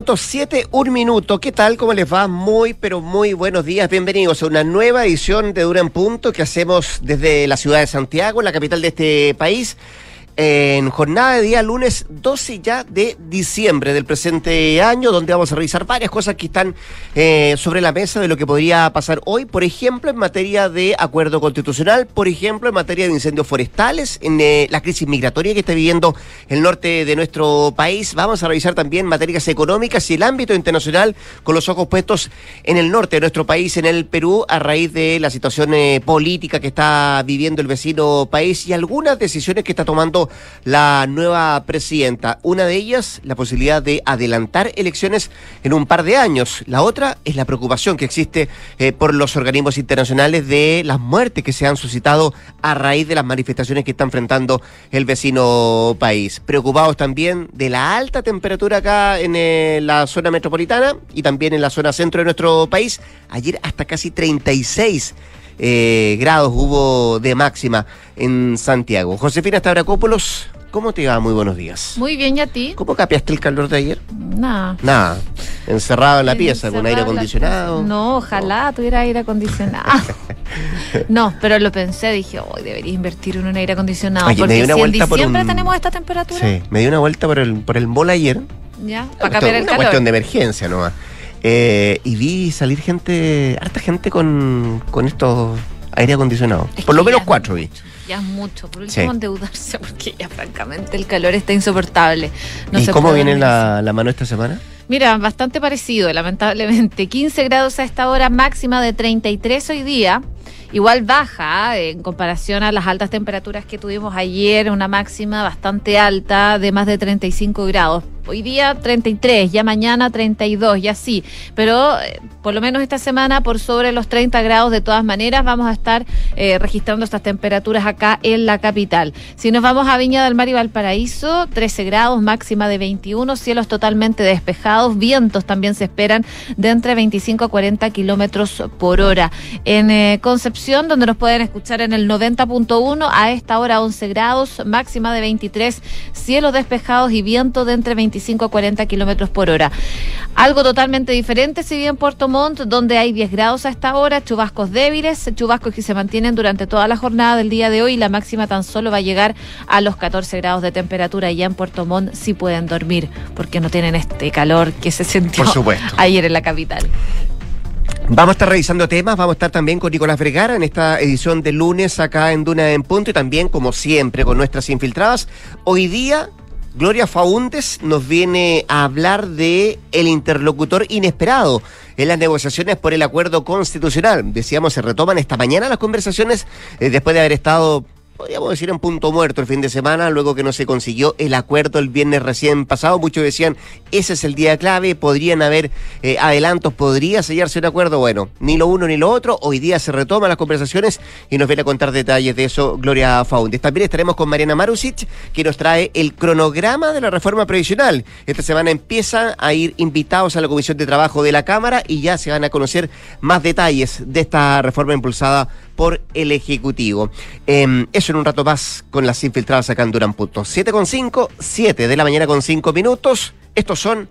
7, un minuto. ¿Qué tal? ¿Cómo les va? Muy, pero muy buenos días. Bienvenidos a una nueva edición de Dura en Punto que hacemos desde la ciudad de Santiago, la capital de este país en jornada de día lunes 12 ya de diciembre del presente año, donde vamos a revisar varias cosas que están eh, sobre la mesa de lo que podría pasar hoy, por ejemplo, en materia de acuerdo constitucional, por ejemplo, en materia de incendios forestales, en eh, la crisis migratoria que está viviendo el norte de nuestro país. Vamos a revisar también materias económicas y el ámbito internacional con los ojos puestos en el norte de nuestro país, en el Perú, a raíz de la situación eh, política que está viviendo el vecino país y algunas decisiones que está tomando la nueva presidenta. Una de ellas, la posibilidad de adelantar elecciones en un par de años. La otra es la preocupación que existe eh, por los organismos internacionales de las muertes que se han suscitado a raíz de las manifestaciones que está enfrentando el vecino país. Preocupados también de la alta temperatura acá en eh, la zona metropolitana y también en la zona centro de nuestro país. Ayer hasta casi 36 eh, grados hubo de máxima en Santiago. Josefina Stavrakopoulos, ¿cómo te va? Muy buenos días. Muy bien, ¿y a ti? ¿Cómo capiaste el calor de ayer? Nada. Nada. Encerrado en la pieza, con aire acondicionado. No, ojalá tuviera aire acondicionado. no, pero lo pensé, dije, hoy debería invertir en un aire acondicionado. porque si en diciembre tenemos esta temperatura. Sí, me di una vuelta por el, por el ayer. Ya, para cambiar el calor. Una cuestión de emergencia nomás. Eh, y vi salir gente, harta gente con, con estos aire acondicionado. Por lo menos cuatro vi. Ya es mucho. Por último, endeudarse porque ya francamente el calor está insoportable. ¿Y cómo viene la, la mano esta semana? Mira, bastante parecido, lamentablemente. 15 grados a esta hora, máxima de 33 hoy día igual baja ¿eh? en comparación a las altas temperaturas que tuvimos ayer, una máxima bastante alta de más de 35 grados. Hoy día 33, ya mañana 32, ya sí, pero eh, por lo menos esta semana por sobre los 30 grados de todas maneras vamos a estar eh, registrando estas temperaturas acá en la capital. Si nos vamos a Viña del Mar y Valparaíso, 13 grados, máxima de 21, cielos totalmente despejados, vientos también se esperan de entre 25 a 40 kilómetros por hora. En Concepción donde nos pueden escuchar en el 90.1 a esta hora 11 grados, máxima de 23, cielos despejados y viento de entre 25 a 40 kilómetros por hora. Algo totalmente diferente, si bien Puerto Montt, donde hay 10 grados a esta hora, chubascos débiles, chubascos que se mantienen durante toda la jornada del día de hoy. La máxima tan solo va a llegar a los 14 grados de temperatura. Y ya en Puerto Montt sí pueden dormir, porque no tienen este calor que se sintió ayer en la capital. Vamos a estar revisando temas, vamos a estar también con Nicolás Vergara en esta edición de lunes acá en Duna en Punto y también, como siempre, con nuestras infiltradas. Hoy día, Gloria Faúndes nos viene a hablar de el interlocutor inesperado en las negociaciones por el acuerdo constitucional. Decíamos, se retoman esta mañana las conversaciones eh, después de haber estado podríamos decir en punto muerto el fin de semana, luego que no se consiguió el acuerdo el viernes recién pasado. Muchos decían, ese es el día clave, podrían haber eh, adelantos, podría sellarse un acuerdo. Bueno, ni lo uno ni lo otro. Hoy día se retoman las conversaciones y nos viene a contar detalles de eso Gloria Faundes. También estaremos con Mariana Marusic, que nos trae el cronograma de la reforma previsional. Esta semana empieza a ir invitados a la Comisión de Trabajo de la Cámara y ya se van a conocer más detalles de esta reforma impulsada por el Ejecutivo. Em, eso en un rato más con las infiltradas acá en Durán Punto. 7 con 5, 7 de la mañana con 5 minutos. Estos son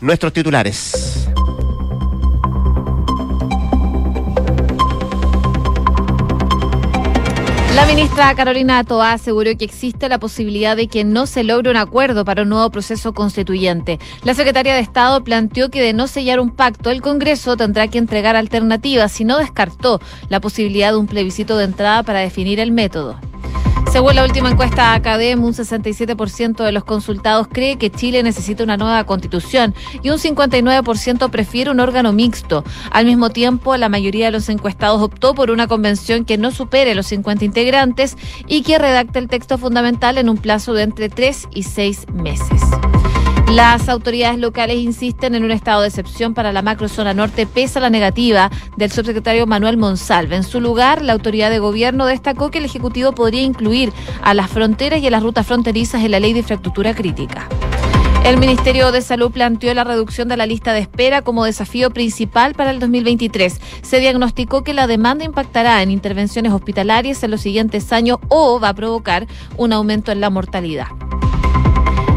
nuestros titulares. La ministra Carolina Toá aseguró que existe la posibilidad de que no se logre un acuerdo para un nuevo proceso constituyente. La secretaria de Estado planteó que de no sellar un pacto, el Congreso tendrá que entregar alternativas y no descartó la posibilidad de un plebiscito de entrada para definir el método. Según la última encuesta Academ, un 67% de los consultados cree que Chile necesita una nueva constitución y un 59% prefiere un órgano mixto. Al mismo tiempo, la mayoría de los encuestados optó por una convención que no supere los 50 integrantes y que redacte el texto fundamental en un plazo de entre 3 y 6 meses. Las autoridades locales insisten en un estado de excepción para la macrozona norte, pese a la negativa del subsecretario Manuel Monsalve. En su lugar, la autoridad de gobierno destacó que el Ejecutivo podría incluir a las fronteras y a las rutas fronterizas en la ley de infraestructura crítica. El Ministerio de Salud planteó la reducción de la lista de espera como desafío principal para el 2023. Se diagnosticó que la demanda impactará en intervenciones hospitalarias en los siguientes años o va a provocar un aumento en la mortalidad.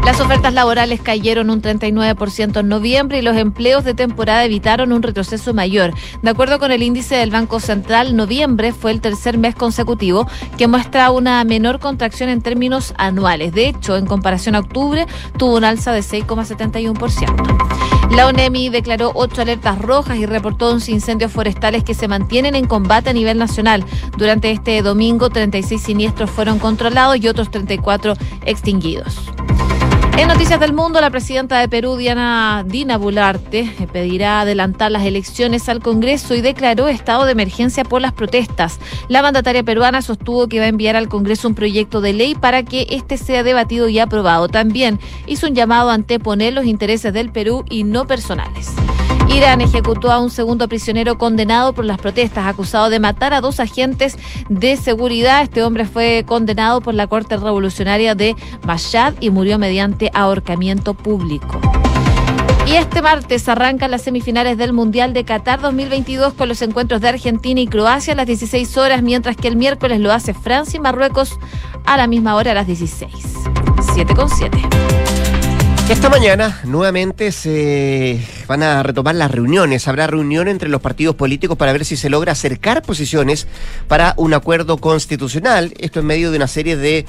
Las ofertas laborales cayeron un 39% en noviembre y los empleos de temporada evitaron un retroceso mayor. De acuerdo con el índice del Banco Central, noviembre fue el tercer mes consecutivo que muestra una menor contracción en términos anuales. De hecho, en comparación a octubre, tuvo un alza de 6,71%. La ONEMI declaró ocho alertas rojas y reportó 11 incendios forestales que se mantienen en combate a nivel nacional. Durante este domingo, 36 siniestros fueron controlados y otros 34 extinguidos. En Noticias del Mundo, la presidenta de Perú, Diana Dina Bularte, pedirá adelantar las elecciones al Congreso y declaró estado de emergencia por las protestas. La mandataria peruana sostuvo que va a enviar al Congreso un proyecto de ley para que este sea debatido y aprobado. También hizo un llamado a anteponer los intereses del Perú y no personales. Irán ejecutó a un segundo prisionero condenado por las protestas, acusado de matar a dos agentes de seguridad. Este hombre fue condenado por la Corte Revolucionaria de Mashhad y murió mediante ahorcamiento público. Y este martes arrancan las semifinales del Mundial de Qatar 2022 con los encuentros de Argentina y Croacia a las 16 horas, mientras que el miércoles lo hace Francia y Marruecos a la misma hora a las 16. 7 con 7. Esta mañana nuevamente se van a retomar las reuniones. Habrá reunión entre los partidos políticos para ver si se logra acercar posiciones para un acuerdo constitucional. Esto en medio de una serie de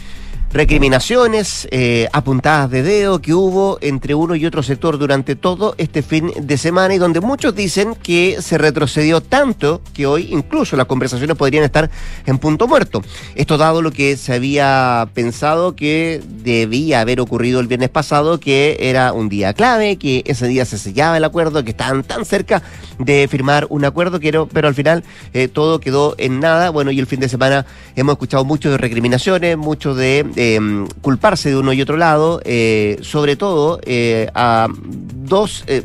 recriminaciones, eh, apuntadas de dedo que hubo entre uno y otro sector durante todo este fin de semana y donde muchos dicen que se retrocedió tanto que hoy incluso las conversaciones podrían estar en punto muerto. Esto dado lo que se había pensado que debía haber ocurrido el viernes pasado, que era un día clave, que ese día se sellaba el acuerdo, que estaban tan cerca de firmar un acuerdo, pero al final eh, todo quedó en nada. Bueno, y el fin de semana hemos escuchado mucho de recriminaciones, mucho de Em, culparse de uno y otro lado, eh, sobre todo eh, a dos eh,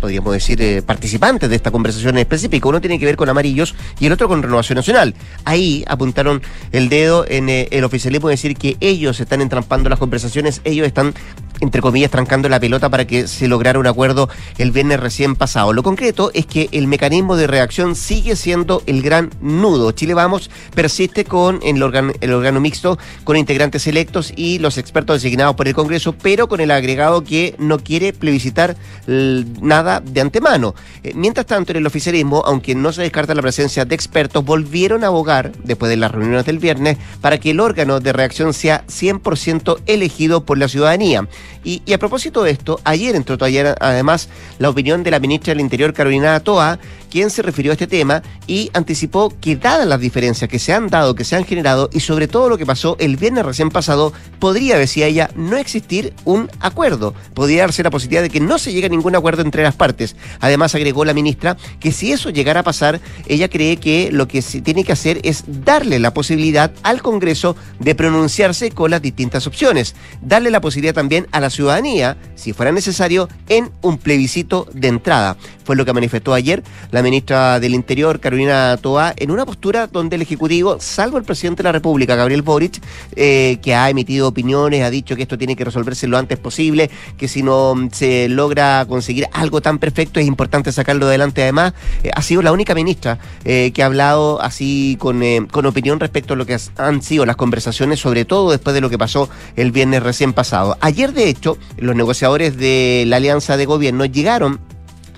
podríamos decir, participantes de esta conversación en específico. Uno tiene que ver con amarillos y el otro con Renovación Nacional. Ahí apuntaron el dedo en el oficialismo, decir que ellos están entrampando las conversaciones, ellos están entre comillas, trancando la pelota para que se lograra un acuerdo el viernes recién pasado. Lo concreto es que el mecanismo de reacción sigue siendo el gran nudo. Chile Vamos persiste con el, órgano mixto con integrantes electos y los expertos designados por el Congreso, pero con el agregado que no quiere plebiscitar nada de antemano. Eh, mientras tanto, en el oficialismo, aunque no se descarta la presencia de expertos, volvieron a abogar, después de las reuniones del viernes, para que el órgano de reacción sea 100% elegido por la ciudadanía. Y, a propósito de esto, ayer entró ayer además la opinión de la ministra del Interior, Carolina Toa, quien se refirió a este tema y anticipó que dadas las diferencias que se han dado, que se han generado y sobre todo lo que pasó el viernes recién pasado, podría, decía ella, no existir un acuerdo. Podría darse la posibilidad de que no se llegue a ningún acuerdo entre las partes. Además, agregó la ministra que si eso llegara a pasar, ella cree que lo que se tiene que hacer es darle la posibilidad al Congreso de pronunciarse con las distintas opciones. Darle la posibilidad también a la ciudadanía, si fuera necesario, en un plebiscito de entrada. Fue lo que manifestó ayer la ministra del Interior, Carolina Toa, en una postura donde el Ejecutivo, salvo el presidente de la República, Gabriel Boric, eh, que ha emitido opiniones, ha dicho que esto tiene que resolverse lo antes posible, que si no se logra conseguir algo tan perfecto es importante sacarlo adelante. Además, eh, ha sido la única ministra eh, que ha hablado así con, con opinión respecto a lo que han sido las conversaciones, sobre todo después de lo que pasó el viernes recién pasado. Ayer, de hecho, los negociadores de la alianza de gobierno llegaron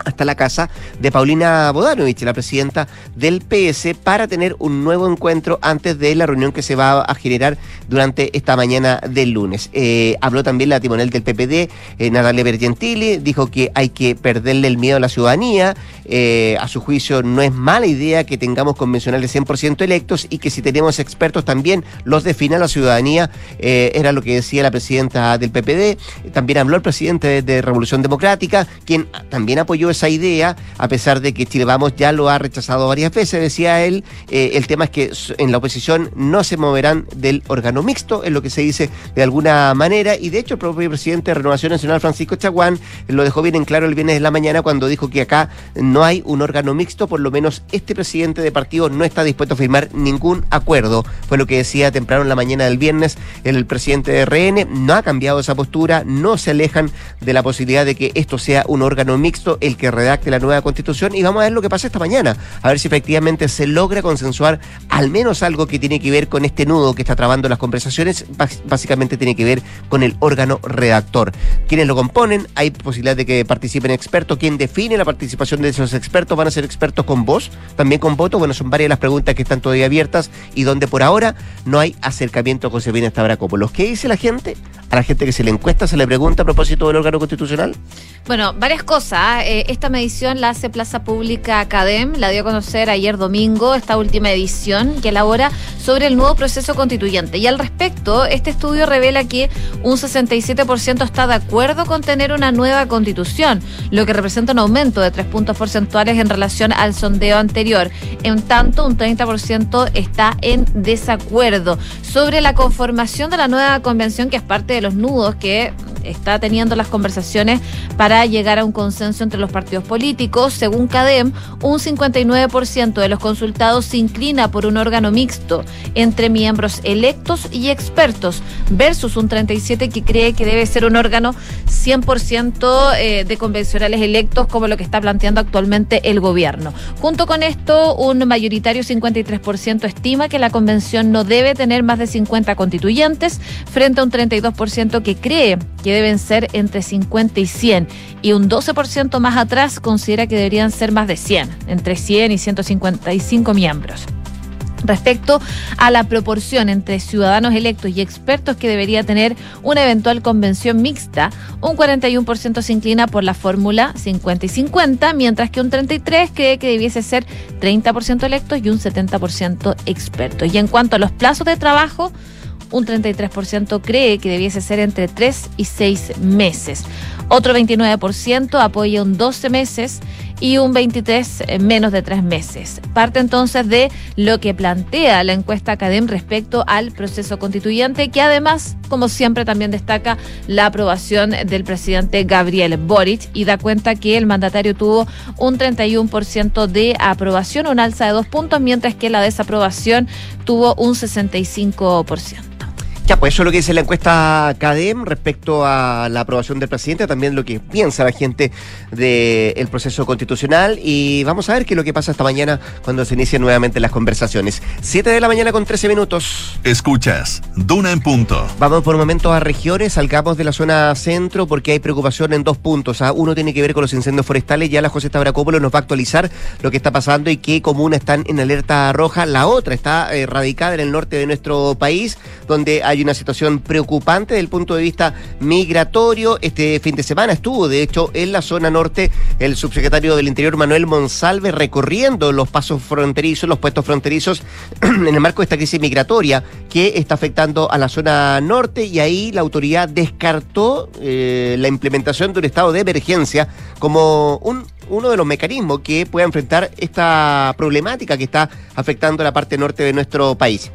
hasta la casa de Paulina Bodanovich, la presidenta del PS, para tener un nuevo encuentro antes de la reunión que se va a generar durante esta mañana del lunes. Eh, habló también la timonel del PPD, eh, Natalia dijo que hay que perderle el miedo a la ciudadanía, eh, a su juicio no es mala idea que tengamos convencionales 100% electos y que si tenemos expertos también los defina la ciudadanía, era lo que decía la presidenta del PPD, también habló el presidente de Revolución Democrática, quien también apoyó esa idea, a pesar de que Chile Vamos ya lo ha rechazado varias veces, decía él. Eh, el tema es que en la oposición no se moverán del órgano mixto, es lo que se dice de alguna manera, y de hecho el propio presidente de Renovación Nacional, Francisco Chaguán, lo dejó bien en claro el viernes de la mañana cuando dijo que acá no hay un órgano mixto, por lo menos este presidente de partido no está dispuesto a firmar ningún acuerdo. Fue lo que decía temprano en la mañana del viernes el presidente de RN, no ha cambiado esa postura, no se alejan de la posibilidad de que esto sea un órgano mixto. El que redacte la nueva constitución y vamos a ver lo que pasa esta mañana, a ver si efectivamente se logra consensuar al menos algo que tiene que ver con este nudo que está trabando las conversaciones, básicamente tiene que ver con el órgano redactor. Quienes lo componen, hay posibilidad de que participen expertos, quien define la participación de esos expertos van a ser expertos con voz, también con voto, bueno, son varias las preguntas que están todavía abiertas y donde por ahora no hay acercamiento con Josefina Los ¿Qué dice la gente? A la gente que se le encuesta, se le pregunta a propósito del órgano constitucional. Bueno, varias cosas. Eh, esta medición la hace Plaza Pública Academ, la dio a conocer ayer domingo, esta última edición que elabora sobre el nuevo proceso constituyente. Y al respecto, este estudio revela que un 67% está de acuerdo con tener una nueva constitución, lo que representa un aumento de tres puntos porcentuales en relación al sondeo anterior. En tanto, un 30% está en desacuerdo sobre la conformación de la nueva convención, que es parte de los nudos que está teniendo las conversaciones para llegar a un consenso entre los partidos políticos. Según CADEM, un 59% de los consultados se inclina por un órgano mixto entre miembros electos y expertos, versus un 37% que cree que debe ser un órgano 100% eh, de convencionales electos, como lo que está planteando actualmente el gobierno. Junto con esto, un mayoritario 53% estima que la convención no debe tener más de 50 constituyentes, frente a un 32% que cree que deben ser entre 50 y 100 y un 12% más atrás considera que deberían ser más de 100, entre 100 y 155 miembros. Respecto a la proporción entre ciudadanos electos y expertos que debería tener una eventual convención mixta, un 41% se inclina por la fórmula 50 y 50, mientras que un 33% cree que debiese ser 30% electos y un 70% expertos. Y en cuanto a los plazos de trabajo, un 33% cree que debiese ser entre 3 y 6 meses. Otro 29% apoya un 12 meses y un 23 eh, menos de 3 meses. Parte entonces de lo que plantea la encuesta Academ respecto al proceso constituyente, que además, como siempre, también destaca la aprobación del presidente Gabriel Boric y da cuenta que el mandatario tuvo un 31% de aprobación, un alza de dos puntos, mientras que la desaprobación tuvo un 65%. Ya, pues eso es lo que dice la encuesta CADEM respecto a la aprobación del presidente, también lo que piensa la gente del proceso constitucional y vamos a ver qué es lo que pasa esta mañana cuando se inician nuevamente las conversaciones. Siete de la mañana con 13 minutos. Escuchas, Duna en punto. Vamos por momentos a regiones, salgamos de la zona centro porque hay preocupación en dos puntos. ¿ah? Uno tiene que ver con los incendios forestales, ya la José Tabracópolo nos va a actualizar lo que está pasando y qué comunas están en alerta roja. La otra está eh, radicada en el norte de nuestro país, donde hay hay una situación preocupante desde el punto de vista migratorio. Este fin de semana estuvo, de hecho, en la zona norte el subsecretario del Interior, Manuel Monsalve, recorriendo los pasos fronterizos, los puestos fronterizos, en el marco de esta crisis migratoria que está afectando a la zona norte y ahí la autoridad descartó eh, la implementación de un estado de emergencia como un uno de los mecanismos que pueda enfrentar esta problemática que está afectando la parte norte de nuestro país.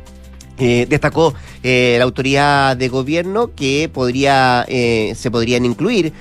Eh, destacó eh, la autoridad de gobierno que podría eh, se podrían incluir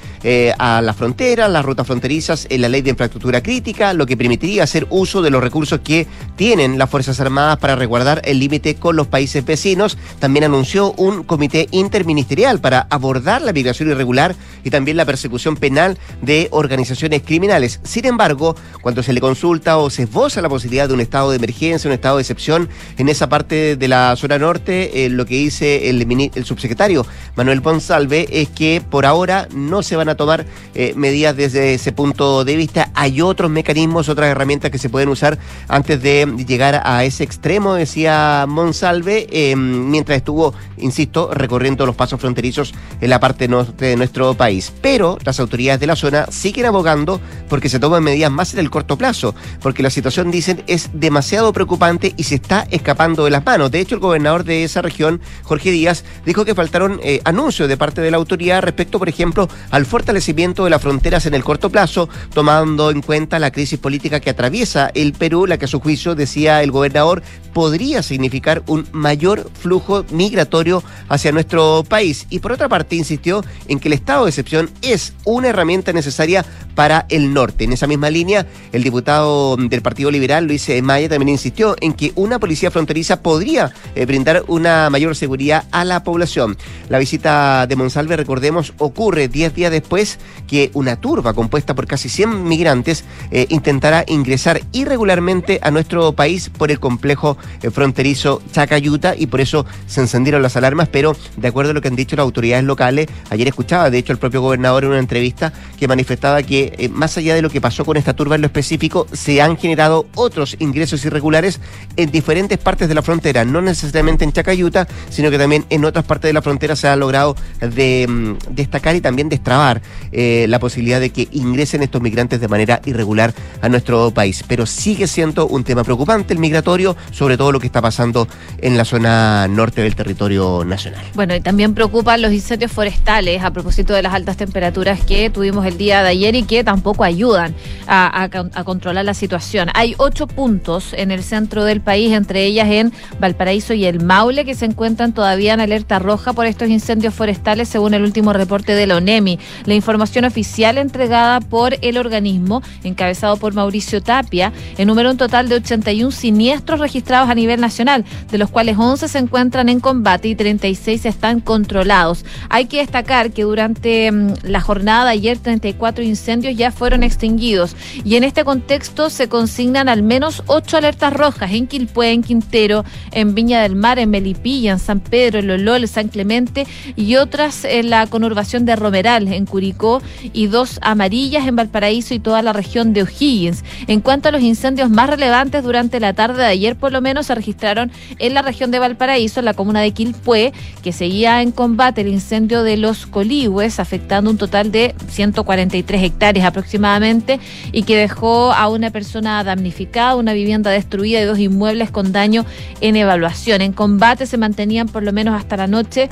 a la frontera, las rutas fronterizas en la ley de infraestructura crítica, lo que permitiría hacer uso de los recursos que tienen las Fuerzas Armadas para resguardar el límite con los países vecinos. También anunció un comité interministerial para abordar la migración irregular y también la persecución penal de organizaciones criminales. Sin embargo, cuando se le consulta o se esboza la posibilidad de un estado de emergencia, un estado de excepción en esa parte de la zona norte, eh, lo que dice el, el, subsecretario Manuel Ponsalve es que por ahora no se van a tomar eh, medidas desde ese punto de vista. Hay otros mecanismos, otras herramientas que se pueden usar antes de llegar a ese extremo, decía Monsalve, eh, mientras estuvo, insisto, recorriendo los pasos fronterizos en la parte norte de nuestro país. Pero las autoridades de la zona siguen abogando porque se toman medidas más en el corto plazo, porque la situación, dicen, es demasiado preocupante y se está escapando de las manos. De hecho, el gobernador de esa región, Jorge Díaz, dijo que faltaron eh, anuncios de parte de la autoridad respecto, por ejemplo, al fortalecimiento de las fronteras en el corto plazo, tomando en cuenta la crisis política que atraviesa el Perú, la que a su juicio, decía el gobernador, podría significar un mayor flujo migratorio hacia nuestro país. Y por otra parte, insistió en que el estado de excepción es una herramienta necesaria para el norte. En esa misma línea, el diputado del Partido Liberal, Luis Maya, también insistió en que una policía fronteriza podría eh, brindar una mayor seguridad a la población. La visita de Monsalve, recordemos, ocurre 10 días después que una turba compuesta por casi 100 migrantes eh, intentará ingresar irregularmente a nuestro país por el complejo eh, fronterizo Chacayuta y por eso se encendieron las alarmas, pero de acuerdo a lo que han dicho las autoridades locales, ayer escuchaba de hecho el propio gobernador en una entrevista que manifestaba que eh, más allá de lo que pasó con esta turba en lo específico, se han generado otros ingresos irregulares en diferentes partes de la frontera, no necesariamente en Chacayuta, sino que también en otras partes de la frontera se ha logrado mm, destacar y también destrabar eh, la posibilidad de que ingresen estos migrantes de manera irregular a nuestro país. Pero sigue siendo un tema preocupante el migratorio, sobre todo lo que está pasando en la zona norte del territorio nacional. Bueno, y también preocupan los incendios forestales a propósito de las altas temperaturas que tuvimos el día de ayer y que tampoco ayudan a, a controlar la situación. Hay ocho puntos en el centro del país, entre ellas en Valparaíso y el Maule, que se encuentran todavía en alerta roja por estos incendios forestales, según el último reporte de la ONEMI. La información oficial entregada por el organismo, encabezado por Mauricio Tapia, enumera un total de 81 siniestros registrados a nivel nacional, de los cuales 11 se encuentran en combate y 36 están controlados. Hay que destacar que durante mm, la jornada de ayer 34 incendios ya fueron extinguidos y en este contexto se consignan al menos 8 alertas rojas en Quilpué, en Quintero, en Viña del Mar, en Melipilla, en San Pedro, en Lolol, San Clemente y otras en la conurbación de Romeral, en Curicó y dos amarillas en Valparaíso y toda la región de O'Higgins. En cuanto a los incendios más relevantes durante la tarde de ayer, por lo menos se registraron en la región de Valparaíso, en la comuna de Quilpué, que seguía en combate el incendio de los Colihue, afectando un total de 143 hectáreas aproximadamente y que dejó a una persona damnificada, una vivienda destruida y dos inmuebles con daño en evaluación. En combate se mantenían por lo menos hasta la noche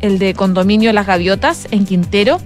el de condominio Las Gaviotas en Quintero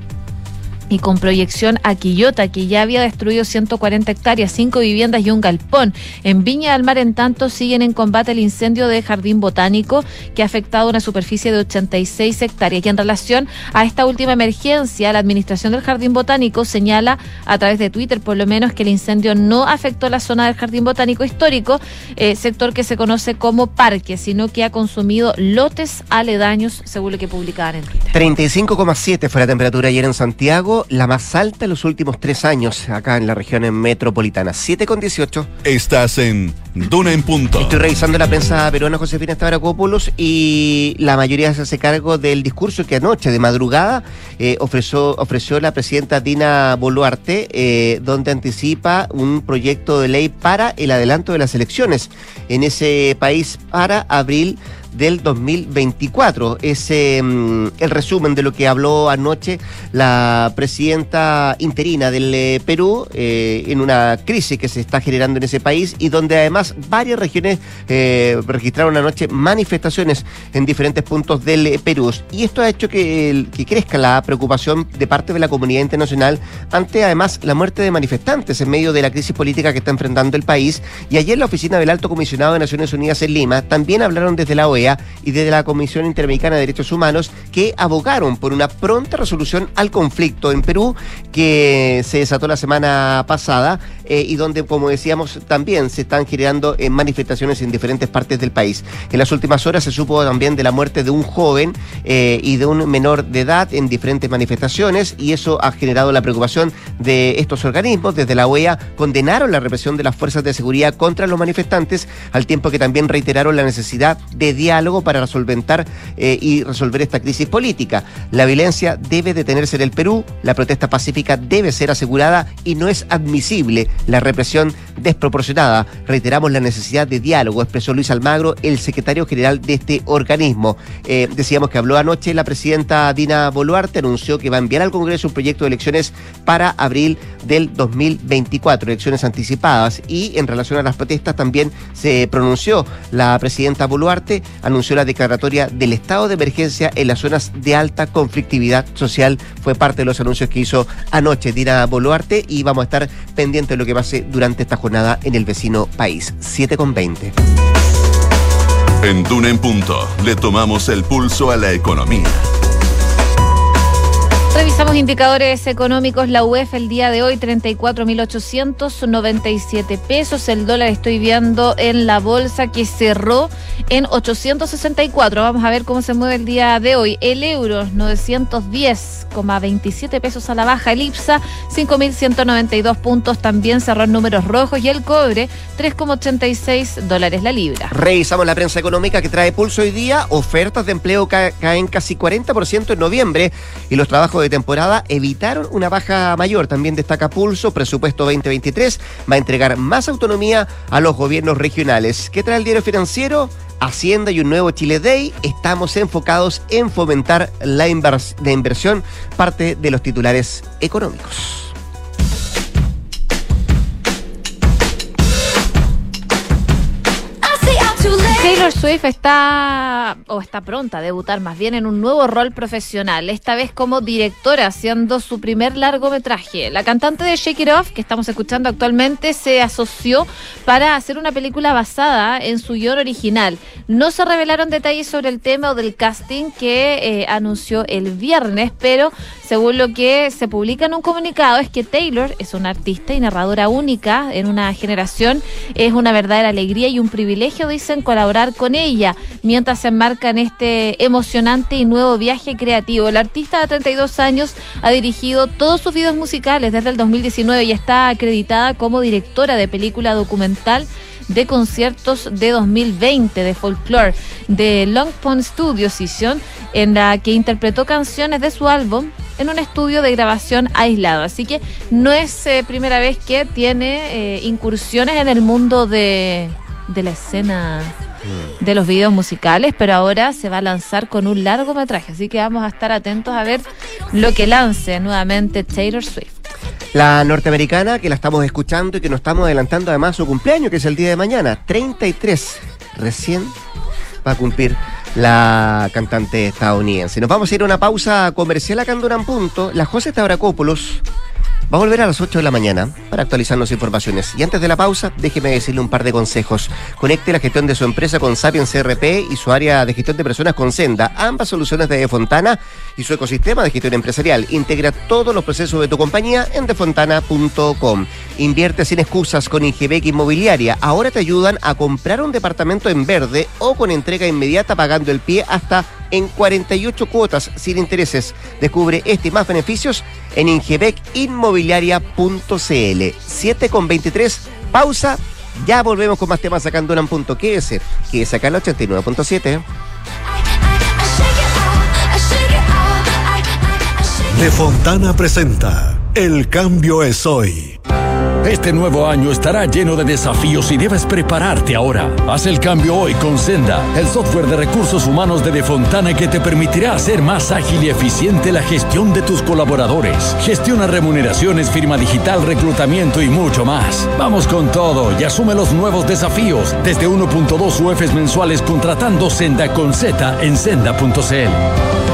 y con proyección a Quillota, que ya había destruido 140 hectáreas, cinco viviendas y un galpón. En Viña del Mar, en tanto, siguen en combate el incendio de Jardín Botánico, que ha afectado una superficie de 86 hectáreas. Y en relación a esta última emergencia, la Administración del Jardín Botánico señala a través de Twitter, por lo menos, que el incendio no afectó la zona del Jardín Botánico Histórico, eh, sector que se conoce como parque, sino que ha consumido lotes aledaños, según lo que publicaban en Twitter. 35,7 fue la temperatura ayer en Santiago la más alta en los últimos tres años acá en la región metropolitana. 7,18. Estás en Duna en Punto. Estoy revisando la prensa peruana Josefina Estabaracópolos y la mayoría se hace cargo del discurso que anoche, de madrugada, eh, ofreció, ofreció la presidenta Dina Boluarte, eh, donde anticipa un proyecto de ley para el adelanto de las elecciones en ese país para abril del 2024. Es mm, el resumen de lo que habló anoche la presidenta interina del eh, Perú eh, en una crisis que se está generando en ese país y donde además varias regiones eh, registraron anoche manifestaciones en diferentes puntos del Perú. Y esto ha hecho que, que crezca la preocupación de parte de la comunidad internacional ante además la muerte de manifestantes en medio de la crisis política que está enfrentando el país. Y ayer la oficina del Alto Comisionado de Naciones Unidas en Lima también hablaron desde la OEA y desde la Comisión Interamericana de Derechos Humanos que abogaron por una pronta resolución al conflicto en Perú que se desató la semana pasada eh, y donde, como decíamos, también se están generando eh, manifestaciones en diferentes partes del país. En las últimas horas se supo también de la muerte de un joven eh, y de un menor de edad en diferentes manifestaciones y eso ha generado la preocupación de estos organismos. Desde la OEA condenaron la represión de las fuerzas de seguridad contra los manifestantes, al tiempo que también reiteraron la necesidad de diálogo diálogo para solventar eh, y resolver esta crisis política. La violencia debe detenerse en el Perú, la protesta pacífica debe ser asegurada y no es admisible la represión desproporcionada. Reiteramos la necesidad de diálogo, expresó Luis Almagro, el secretario general de este organismo. Eh, decíamos que habló anoche la presidenta Dina Boluarte, anunció que va a enviar al Congreso un proyecto de elecciones para abril del 2024, elecciones anticipadas. Y en relación a las protestas también se pronunció la presidenta Boluarte anunció la declaratoria del estado de emergencia en las zonas de alta conflictividad social. Fue parte de los anuncios que hizo anoche Dina Boluarte y vamos a estar pendientes de lo que pase durante esta jornada en el vecino país. 7 con 20. En Duna en Punto le tomamos el pulso a la economía. Revisamos indicadores económicos. La UEF el día de hoy 34.897 pesos. El dólar estoy viendo en la bolsa que cerró en 864. Vamos a ver cómo se mueve el día de hoy. El euro 910,27 pesos a la baja. El IPSA 5.192 puntos. También cerró en números rojos. Y el cobre 3,86 dólares la libra. Revisamos la prensa económica que trae pulso hoy día. Ofertas de empleo ca- caen casi 40% en noviembre y los trabajos de temporada evitaron una baja mayor. También destaca Pulso, presupuesto 2023 va a entregar más autonomía a los gobiernos regionales. ¿Qué trae el diario financiero? Hacienda y un nuevo Chile Day. Estamos enfocados en fomentar la, invers- la inversión, parte de los titulares económicos. Taylor Swift está, o está pronta a debutar más bien en un nuevo rol profesional, esta vez como directora, haciendo su primer largometraje. La cantante de Shake It Off, que estamos escuchando actualmente, se asoció para hacer una película basada en su guion original. No se revelaron detalles sobre el tema o del casting que eh, anunció el viernes, pero según lo que se publica en un comunicado es que Taylor es una artista y narradora única en una generación. Es una verdadera alegría y un privilegio, dicen, colaborar con ella mientras se enmarca en este emocionante y nuevo viaje creativo. El artista de 32 años ha dirigido todos sus videos musicales desde el 2019 y está acreditada como directora de película documental de conciertos de 2020 de folklore de Long Pond Studio Session en la que interpretó canciones de su álbum en un estudio de grabación aislado. Así que no es eh, primera vez que tiene eh, incursiones en el mundo de, de la escena de los videos musicales, pero ahora se va a lanzar con un largometraje. Así que vamos a estar atentos a ver lo que lance nuevamente Taylor Swift. La norteamericana que la estamos escuchando y que nos estamos adelantando además su cumpleaños, que es el día de mañana, 33, recién va a cumplir la cantante estadounidense. Nos vamos a ir a una pausa comercial acá en Durán Punto. La José Tabracópolos va a volver a las 8 de la mañana para actualizarnos informaciones. Y antes de la pausa, déjeme decirle un par de consejos. Conecte la gestión de su empresa con Sapiens CRP y su área de gestión de personas con Senda, ambas soluciones de Defontana y su ecosistema de gestión empresarial. Integra todos los procesos de tu compañía en defontana.com. Invierte sin excusas con Ingebec Inmobiliaria. Ahora te ayudan a comprar un departamento en verde o con entrega inmediata pagando el pie hasta en 48 cuotas sin intereses. Descubre este y más beneficios en ingebecinmobiliaria.cl. 7 con 23, pausa. Ya volvemos con más temas acá en Duran Punto. Quédese, quédese acá en la 89.7. De Fontana presenta El cambio es hoy. Este nuevo año estará lleno de desafíos y debes prepararte ahora. Haz el cambio hoy con Senda, el software de recursos humanos de Defontana que te permitirá hacer más ágil y eficiente la gestión de tus colaboradores. Gestiona remuneraciones, firma digital, reclutamiento y mucho más. Vamos con todo y asume los nuevos desafíos desde 1.2 UFs mensuales contratando Senda con Z en senda.cl.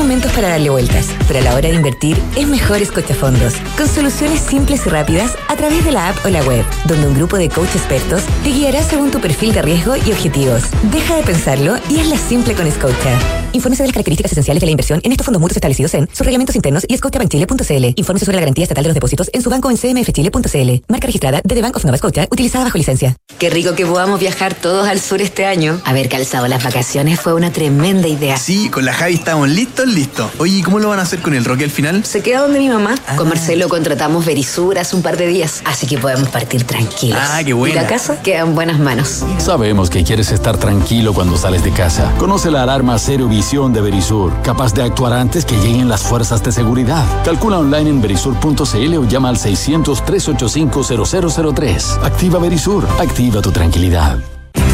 Momentos para darle vueltas, pero a la hora de invertir es mejor escochafondos, con soluciones simples y rápidas a través de la app o la web, donde un grupo de coach expertos te guiará según tu perfil de riesgo y objetivos. Deja de pensarlo y hazla simple con Scotia. Infórmese de las características esenciales de la inversión en estos fondos mutuos establecidos en sus reglamentos internos y scotiabankchile.cl. Infórmese sobre la garantía estatal de los depósitos en su banco en cmfchile.cl. Marca registrada de The Bank of Nova Scotia, utilizada bajo licencia. Qué rico que podamos viajar todos al sur este año. Haber calzado las vacaciones fue una tremenda idea. Sí, con la Javi estamos listos, listos. Oye, ¿y cómo lo van a hacer con el Rocky al final? Se queda donde mi mamá. Ah. Con Marcelo contratamos Verisur hace un par de días, así que podemos partir tranquilos. Ah, qué Y buena. la casa queda en buenas manos. Sabemos que quieres estar tranquilo cuando sales de casa. Conoce la alarma Cero Visión de Verisur, capaz de actuar antes que lleguen las fuerzas de seguridad. Calcula online en verisur.cl o llama al 600-385-0003. Activa Verisur, activa tu tranquilidad.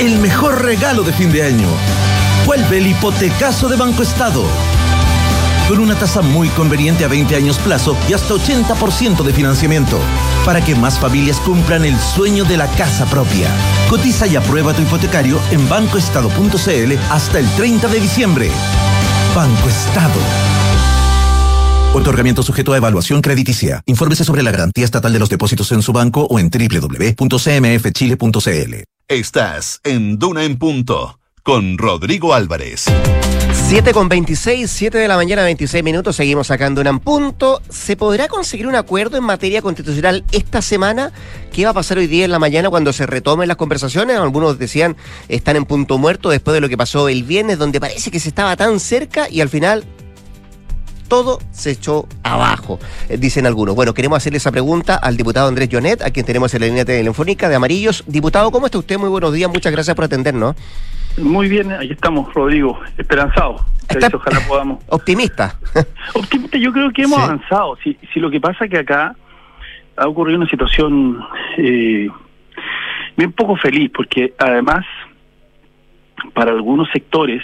El mejor regalo de fin de año. Vuelve el hipotecazo de Banco Estado. Con una tasa muy conveniente a 20 años plazo y hasta 80% de financiamiento. Para que más familias cumplan el sueño de la casa propia. Cotiza y aprueba tu hipotecario en bancoestado.cl hasta el 30 de diciembre. Banco Estado. Otorgamiento sujeto a evaluación crediticia. Infórmese sobre la garantía estatal de los depósitos en su banco o en www.cmfchile.cl. Estás en Duna en Punto con Rodrigo Álvarez. 7 con 26, 7 de la mañana, 26 minutos. Seguimos sacando en punto. ¿Se podrá conseguir un acuerdo en materia constitucional esta semana? ¿Qué va a pasar hoy día en la mañana cuando se retomen las conversaciones? Algunos decían están en punto muerto después de lo que pasó el viernes, donde parece que se estaba tan cerca y al final todo se echó abajo, eh, dicen algunos. Bueno, queremos hacerle esa pregunta al diputado Andrés Jonet, a quien tenemos en la línea telefónica de Amarillos. Diputado, ¿cómo está usted? Muy buenos días, muchas gracias por atendernos. Muy bien, ahí estamos, Rodrigo, esperanzado. Está- Ojalá podamos. Optimista. Optimista, yo creo que hemos Sí. avanzado. Si, si lo que pasa es que acá ha ocurrido una situación eh, bien poco feliz, porque además, para algunos sectores,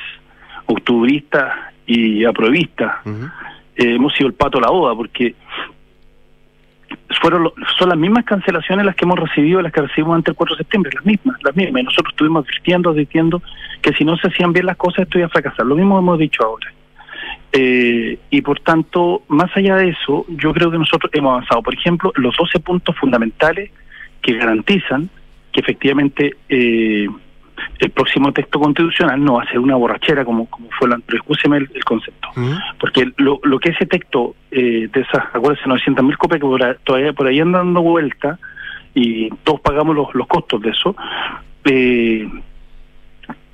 octubristas y aprovistas, eh, hemos sido el pato a la boda, porque fueron lo- son las mismas cancelaciones las que hemos recibido, las que recibimos antes del 4 de septiembre, las mismas, las mismas. Y nosotros estuvimos advirtiendo, advirtiendo que si no se hacían bien las cosas, esto iba a fracasar. Lo mismo hemos dicho ahora. Eh, y por tanto, más allá de eso, yo creo que nosotros hemos avanzado. Por ejemplo, los 12 puntos fundamentales que garantizan que efectivamente eh, el próximo texto constitucional no va a ser una borrachera como, como fue el anterior. Escúcheme el, el concepto. Porque lo, lo que ese texto eh, de esas, acuérdense, 900 mil copias que por todavía por ahí andan dando vuelta y todos pagamos los, los costos de eso, eh,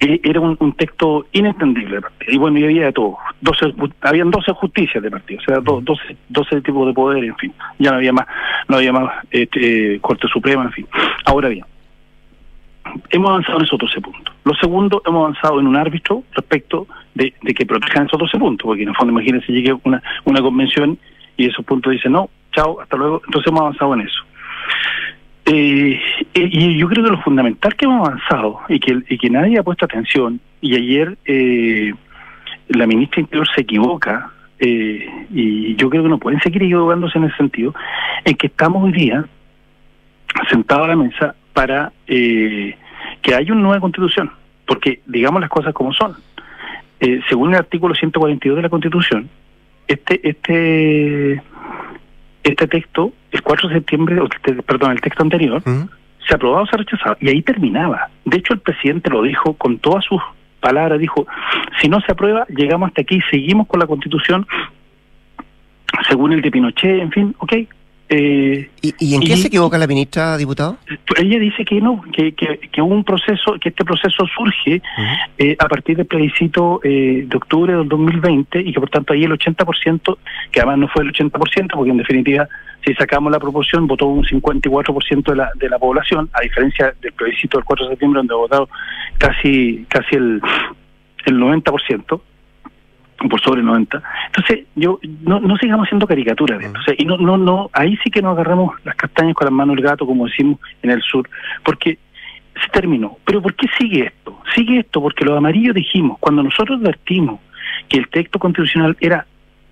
e- era un, un texto inentendible de. Y bueno, y había de todo. 12, ju- habían 12 justicias de partido, o sea, do- 12, 12 tipos de poder, en fin. Ya no había más, no había más este, eh, Corte Suprema, en fin. Ahora bien, hemos avanzado en esos 12 puntos. Lo segundo, hemos avanzado en un árbitro respecto de, que protejan esos 12 puntos, porque en el fondo imagínense llegue una, una convención y esos puntos dicen no, chao, hasta luego. Entonces hemos avanzado en eso. Eh, y yo creo que lo fundamental que hemos avanzado y que, y que nadie ha puesto atención, y ayer eh, la ministra Interior se equivoca, eh, y yo creo que no pueden seguir equivocándose en ese sentido, en que estamos hoy día sentados a la mesa para eh, que haya una nueva constitución, porque digamos las cosas como son. Eh, según el artículo 142 de la Constitución, este este este texto, el 4 de septiembre, este- perdón, el texto anterior, se aprobaba o se rechazaba, y ahí terminaba. De hecho, el presidente lo dijo con todas sus palabras, dijo, si no se aprueba, llegamos hasta aquí, seguimos con la Constitución, según el de Pinochet, en fin, ok. Eh, ¿Y, y en qué se equivoca la ministra, diputado? ella dice que no, que, que, un proceso, que este proceso surge eh, a partir del plebiscito eh, de octubre del 2020 y que por tanto ahí el 80%, que además no fue el 80%, porque en definitiva si sacamos la proporción votó un 54% de la, de la población, a diferencia del plebiscito del 4 de septiembre donde votado casi, casi el, el 90% por sobre el 90. Entonces, yo no, no sigamos haciendo caricaturas de esto. O sea, y no, no, no, ahí sí que nos agarramos las castañas con las manos del gato, como decimos en el sur, porque se terminó. Pero ¿por qué sigue esto? Sigue esto porque los amarillos dijimos, cuando nosotros advertimos que el texto constitucional era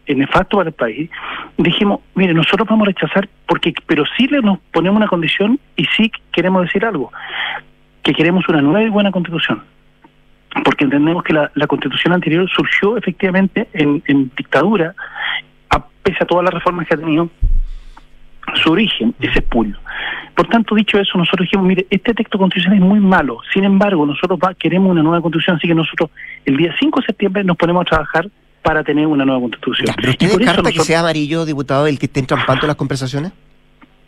nefasto para el país, dijimos, mire, nosotros vamos a rechazar, porque pero sí le nos ponemos una condición y sí queremos decir algo, que queremos una nueva y buena constitución porque entendemos que la, la constitución anterior surgió efectivamente en, en dictadura, a, pese a todas las reformas que ha tenido, su origen es espurio. Por tanto, dicho eso, nosotros dijimos, mire, este texto constitucional es muy malo, sin embargo, nosotros va- queremos una nueva constitución, así que nosotros el día 5 de septiembre nos ponemos a trabajar para tener una nueva constitución. ¿Pero Y usted por eso descarta que nosotros- sea amarillo, diputado, el que esté entrampando las conversaciones?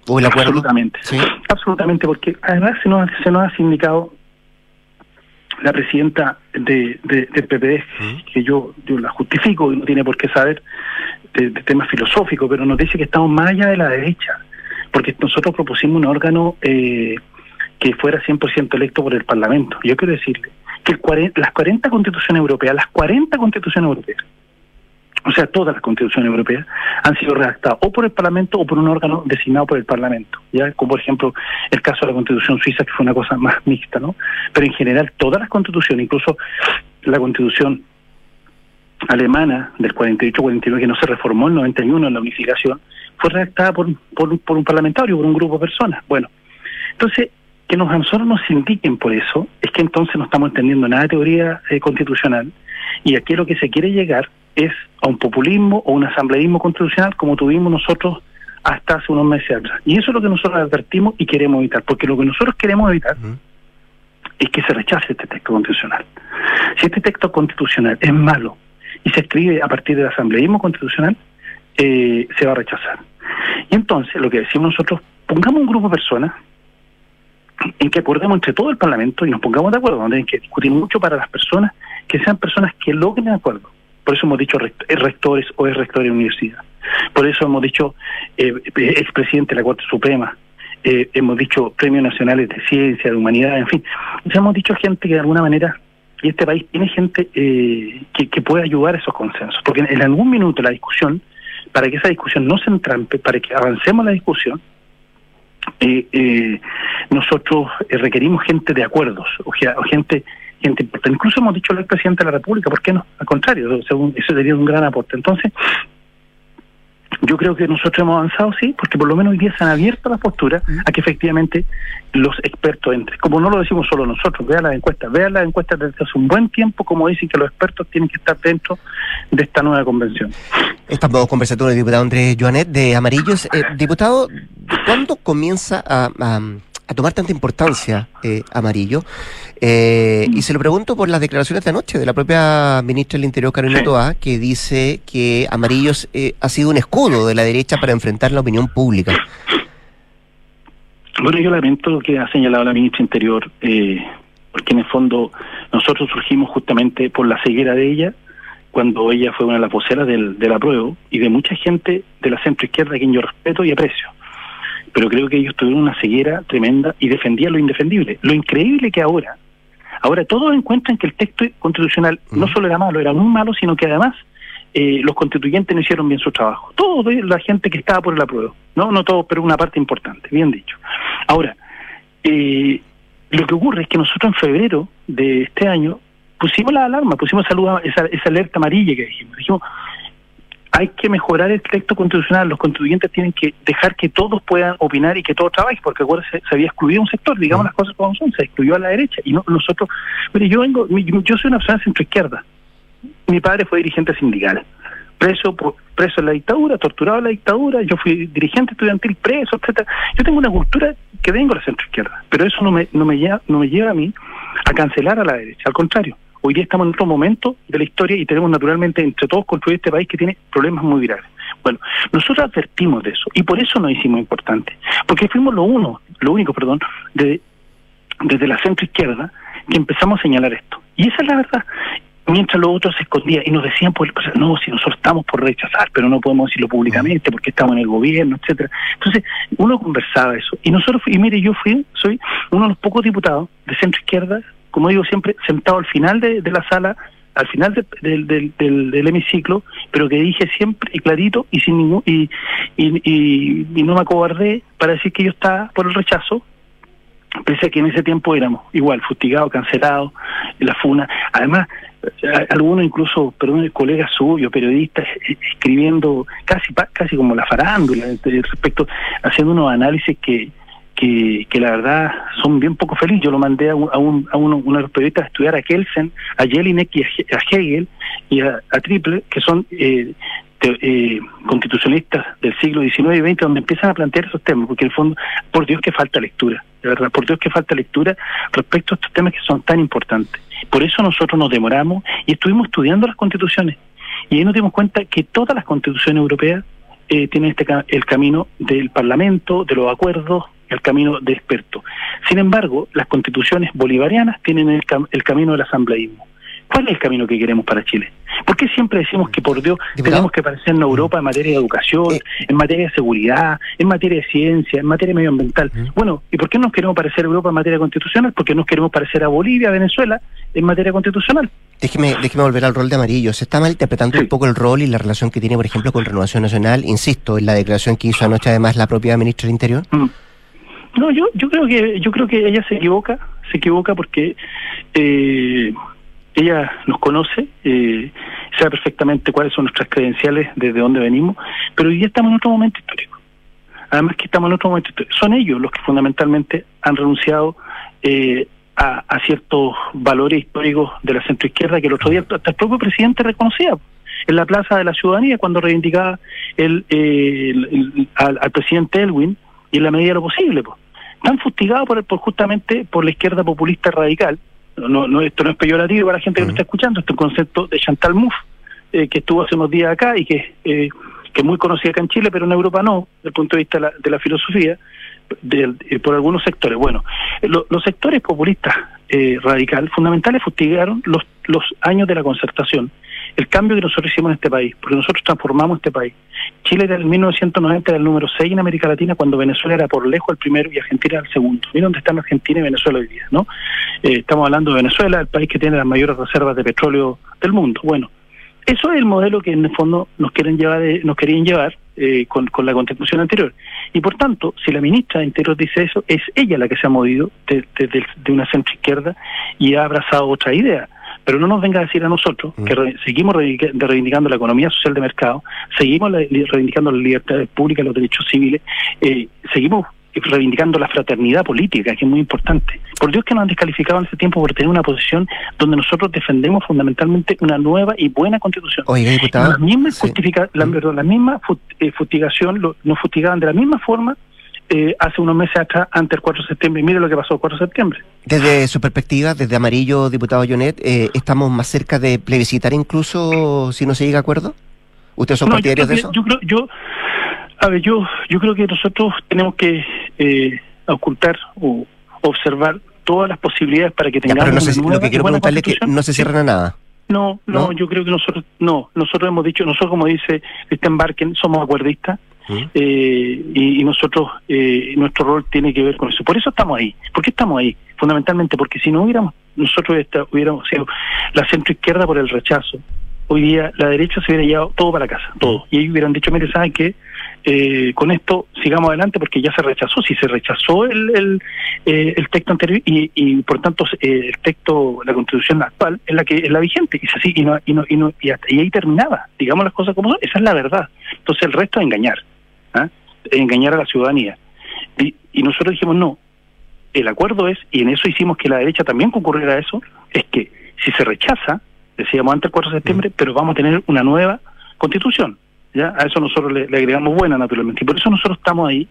¿O el acuerdo? Absolutamente. Sí. Absolutamente, porque además se nos, se nos ha sindicado la presidenta de, de- del PPD, que yo, yo la justifico y no tiene por qué saber de, de temas filosóficos, pero nos dice que estamos más allá de la derecha, porque nosotros propusimos un órgano eh, que fuera 100% electo por el Parlamento. Yo quiero decirle que el cuare- las 40 constituciones europeas, las 40 constituciones europeas, o sea, todas las constituciones europeas han sido redactadas o por el Parlamento o por un órgano designado por el Parlamento, ya como por ejemplo el caso de la Constitución suiza que fue una cosa más mixta, ¿no? Pero en general todas las constituciones, incluso la Constitución alemana del 48-49 que no se reformó en el 91 en la unificación, fue redactada por, por, por un parlamentario, por un grupo de personas. Bueno, entonces que nos, a nosotros nos indiquen por eso es que entonces no estamos entendiendo nada de teoría eh, constitucional y aquí lo que se quiere llegar es a un populismo o un asambleísmo constitucional como tuvimos nosotros hasta hace unos meses atrás. Y eso es lo que nosotros advertimos y queremos evitar, porque lo que nosotros queremos evitar es que se rechace este texto constitucional. Si este texto constitucional es malo y se escribe a partir del asambleísmo constitucional, eh, se va a rechazar. Y entonces lo que decimos nosotros, pongamos un grupo de personas en que acordemos entre todo el Parlamento y nos pongamos de acuerdo, donde hay que discutir mucho para las personas, que sean personas que logren acuerdo. Por eso hemos dicho rect- rectores o es rector de universidad. Por eso hemos dicho eh, eh, expresidente de la Corte Suprema. Eh, hemos dicho premios nacionales de ciencia, de humanidad, en fin. O hemos dicho gente que de alguna manera, y este país tiene gente eh, que, puede ayudar a esos consensos. Porque en, algún minuto la discusión, para que esa discusión no se entrampe, para que avancemos la discusión, eh, eh, nosotros requerimos gente de acuerdos, o gente gente importante. Incluso hemos dicho al presidente de la República, ¿por qué no? Al contrario, según, eso sería un gran aporte. Entonces, yo creo que nosotros hemos avanzado, sí, porque por lo menos hoy día se han abierto las posturas a que efectivamente los expertos entren. Como no lo decimos solo nosotros, vean las encuestas, vean las encuestas desde hace un buen tiempo, como dicen que los expertos tienen que estar dentro de esta nueva convención. Estamos conversando con el diputado Andrés Joanet de Amarillos. Eh, diputado, ¿cuándo comienza a, a- a tomar tanta importancia eh, Amarillo? Eh, y se lo pregunto por las declaraciones de anoche de la propia ministra del Interior, Carolina Toá, que dice que Amarillos eh, ha sido un escudo de la derecha para enfrentar la opinión pública. Bueno, yo lamento lo que ha señalado la ministra Interior, eh, porque en el fondo nosotros surgimos justamente por la ceguera de ella, cuando ella fue una de las voceras del, del apruebo y de mucha gente de la centro izquierda a quien yo respeto y aprecio. Pero creo que ellos tuvieron una ceguera tremenda y defendían lo indefendible. Lo increíble que ahora, ahora todos encuentran que el texto constitucional no solo era malo, era muy malo, sino que además eh, los constituyentes no hicieron bien su trabajo. Toda la gente que estaba por el apruebo, no, no todos, pero una parte importante, bien dicho. Ahora, eh, lo que ocurre es que nosotros en febrero de este año pusimos la alarma, pusimos esa, esa, esa alerta amarilla que dijimos. Dijimos, hay que mejorar el texto constitucional, los constituyentes tienen que dejar que todos puedan opinar y que todos trabajen, porque acuérdense, se había excluido un sector, digamos las cosas como son, se excluyó a la derecha y no nosotros, mire, yo vengo, yo soy una persona centro izquierda, mi padre fue dirigente sindical, preso por, preso en la dictadura, torturado en la dictadura, yo fui dirigente estudiantil preso, etcétera. Yo tengo una cultura que vengo de la centro izquierda, pero eso no me, no me lleva, no me lleva a mí a cancelar a la derecha, al contrario. Hoy día estamos en otro momento de la historia y tenemos naturalmente entre todos construir este país que tiene problemas muy graves. Bueno, nosotros advertimos de eso y por eso nos hicimos importante, porque fuimos lo uno, lo único, perdón, de, desde la centro izquierda que empezamos a señalar esto. Y esa es la verdad. Mientras los otros se escondían y nos decían, pues, pues, no, si nosotros estamos por rechazar, pero no podemos decirlo públicamente porque estamos en el gobierno, etcétera. Entonces, uno conversaba eso. Y nosotros, y mire, yo fui, soy uno de los pocos diputados de centro izquierda, como digo siempre, sentado al final de, de la sala, al final de- del, del, del, hemiciclo, pero que dije siempre y clarito y sin ningún y, y, y, y no me acobardé para decir que yo estaba por el rechazo, pese a que en ese tiempo éramos igual, fustigados, cancelados, la funa. Además, algunos incluso, perdón, colegas suyos, periodistas, eh, escribiendo casi casi como la farándula eh, respecto, haciendo unos análisis que, que, la verdad son bien poco felices. Yo lo mandé a, un, a, un, a uno, de los periodistas a estudiar a Kelsen, a Jelinek y a, He- a Hegel y a, Triple, que son eh, eh, constitucionalistas del siglo XIX y XX, donde empiezan a plantear esos temas, porque en el fondo, por Dios que falta lectura, de verdad, por Dios que falta lectura respecto a estos temas que son tan importantes. Por eso nosotros nos demoramos y estuvimos estudiando las constituciones. Y ahí nos dimos cuenta que todas las constituciones europeas eh, tienen este, el camino del Parlamento, de los acuerdos, el camino de expertos. Sin embargo, las constituciones bolivarianas tienen el, el camino del asambleísmo. ¿Cuál es el camino que queremos para Chile? ¿Por qué siempre decimos que por Dios tenemos que parecernos a Europa en materia de educación, eh. en materia de seguridad, en materia de ciencia, en materia medioambiental? Bueno, ¿y por qué nos queremos parecer a Europa en materia constitucional? Porque nos queremos parecer a Bolivia, a Venezuela en materia constitucional. Déjeme, déjeme volver al rol de amarillo. Se está malinterpretando un poco el rol y la relación que tiene, por ejemplo, con Renovación Nacional, insisto, en la declaración que hizo anoche además la propia ministra del Interior. Mm. No, yo, yo creo que yo creo que ella se equivoca, se equivoca porque eh, ella nos conoce, eh, sabe perfectamente cuáles son nuestras credenciales, desde dónde venimos, pero hoy estamos en otro momento histórico. Además que estamos en otro momento histórico. Son ellos los que fundamentalmente han renunciado eh, a, ciertos valores históricos de la centroizquierda que el otro día hasta el propio presidente reconocía en la Plaza de la Ciudadanía cuando reivindicaba el, al, presidente Elwin y en la medida de lo posible. Pues. Están fustigados por, por justamente por la izquierda populista radical. No, no, esto no es peyorativo para la gente que lo está escuchando, esto es un concepto de Chantal Mouffe, eh, que estuvo hace unos días acá y que, eh, que es muy conocida acá en Chile, pero en Europa no, desde el punto de vista de la, de la filosofía, eh, por algunos sectores. Bueno, los sectores populistas eh, radical fundamentales fustigaron los, los años de la concertación el cambio que nosotros hicimos en este país, porque nosotros transformamos este país. Chile era en 1990 era el número 6 en América Latina, cuando Venezuela era por lejos el primero y Argentina era el segundo. Mira dónde están Argentina y Venezuela hoy día, ¿no? Eh, estamos hablando de Venezuela, el país que tiene las mayores reservas de petróleo del mundo. Bueno, eso es el modelo que en el fondo nos quieren llevar, eh, nos querían llevar eh, con, la constitución anterior. Y por tanto, si la ministra de Interior dice eso, es ella la que se ha movido de, de una centro izquierda y ha abrazado otra idea pero no nos venga a decir a nosotros mm. que seguimos reivindicando la economía social de mercado, seguimos reivindicando las libertades públicas, los derechos civiles, eh, seguimos reivindicando la fraternidad política, que es muy importante. Por Dios que nos han descalificado en ese tiempo por tener una posición donde nosotros defendemos fundamentalmente una nueva y buena constitución. Oiga, diputado. La misma, justifica, la, mm. la misma eh, fustigación nos fustigaban de la misma forma eh, hace unos meses atrás, antes del 4 de septiembre. Y mire lo que pasó el 4 de septiembre. Desde su perspectiva, desde Amarillo, diputado Jonet, eh, ¿estamos más cerca de plebiscitar incluso si no se llega a acuerdo? ¿Ustedes son partidarios de eso? Yo creo, yo, a ver, yo, yo creo que nosotros tenemos que eh, ocultar o observar todas las posibilidades para que tengamos Lo que quiero preguntarle es que no se cierran a nada. No, no, yo creo que nosotros, no, nosotros hemos dicho, nosotros como dice Cristian Barken, somos acuerdistas, eh, y, nosotros, eh, nuestro rol tiene que ver con eso. Por eso estamos ahí. ¿Por qué estamos ahí? Fundamentalmente porque si no hubiéramos, nosotros hubiéramos sido la centroizquierda por el rechazo, hoy día la derecha se hubiera llevado todo para casa, todo. Y ellos hubieran dicho, mire, ¿saben qué? Eh, con esto sigamos adelante porque ya se rechazó, si se rechazó el, el, eh, el texto anterior y, y por tanto eh, el texto, la constitución actual es la que es la vigente y así y no y no y, no, y, hasta, y ahí terminaba, digamos las cosas como son, esa es la verdad. Entonces el resto es engañar. ¿ah? engañar a la ciudadanía. Y, y nosotros dijimos, no, el acuerdo es, y en eso hicimos que la derecha también concurriera a eso, es que si se rechaza, decíamos antes del 4 de septiembre, mm. pero vamos a tener una nueva constitución. ¿Ya? A eso nosotros le, agregamos buena, naturalmente. Y por eso nosotros estamos ahí,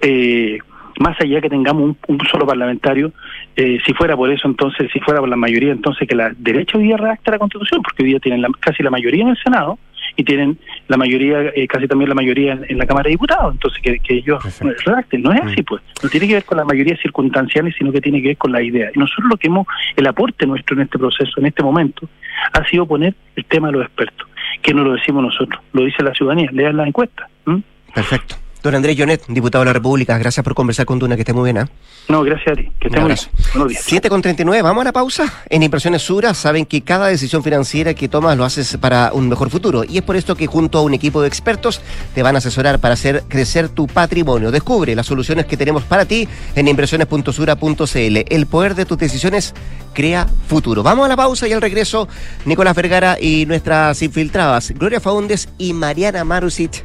eh, más allá que tengamos un, solo parlamentario, eh, si fuera por eso, entonces, si fuera por la mayoría, entonces que la derecha hoy día redacte la constitución, porque hoy día tienen casi la mayoría en el Senado, y tienen la mayoría, eh, casi también la mayoría en, la Cámara de Diputados, entonces que, que ellos redacten. No es así, mm. pues. No tiene que ver con la mayoría circunstanciales, sino que tiene que ver con la idea. Y nosotros lo que hemos, el aporte nuestro en este proceso, en este momento, ha sido poner el tema de los expertos, que no lo decimos nosotros, lo dice la ciudadanía, lean la encuesta. Perfecto. Don Andrés Jonet, diputado de la República, gracias por conversar con Duna, que esté muy bien. ¿eh? No, gracias a ti, que esté muy bien. Buenos días. 7 con 39, vamos a la pausa. En Impresiones Sura saben que cada decisión financiera que tomas lo haces para un mejor futuro y es por esto que junto a un equipo de expertos te van a asesorar para hacer crecer tu patrimonio. Descubre las soluciones que tenemos para ti en impresiones.sura.cl. El poder de tus decisiones crea futuro. Vamos a la pausa y al regreso, Nicolás Vergara y nuestras infiltradas, Gloria Faundes y Mariana Marusic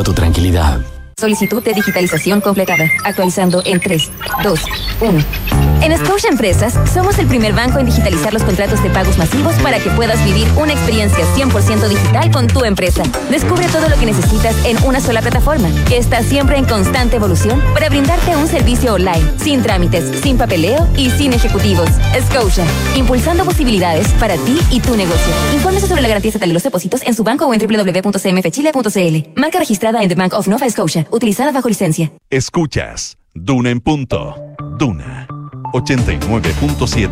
tu tranquilidad. Solicitud de digitalización completada. Actualizando en 3, 2, 1. En Scotia Empresas somos el primer banco en digitalizar los contratos de pagos masivos para que puedas vivir una experiencia 100% digital con tu empresa. Descubre todo lo que necesitas en una sola plataforma, que está siempre en constante evolución para brindarte un servicio online, sin trámites, sin papeleo y sin ejecutivos. Scotia, impulsando posibilidades para ti y tu negocio. Infórmese sobre la garantía estatal de los depósitos en su banco o en www.cmfchile.cl. Marca registrada en The Bank of Nova Scotia, utilizada bajo licencia. Escuchas Duna en punto. Duna 89.7.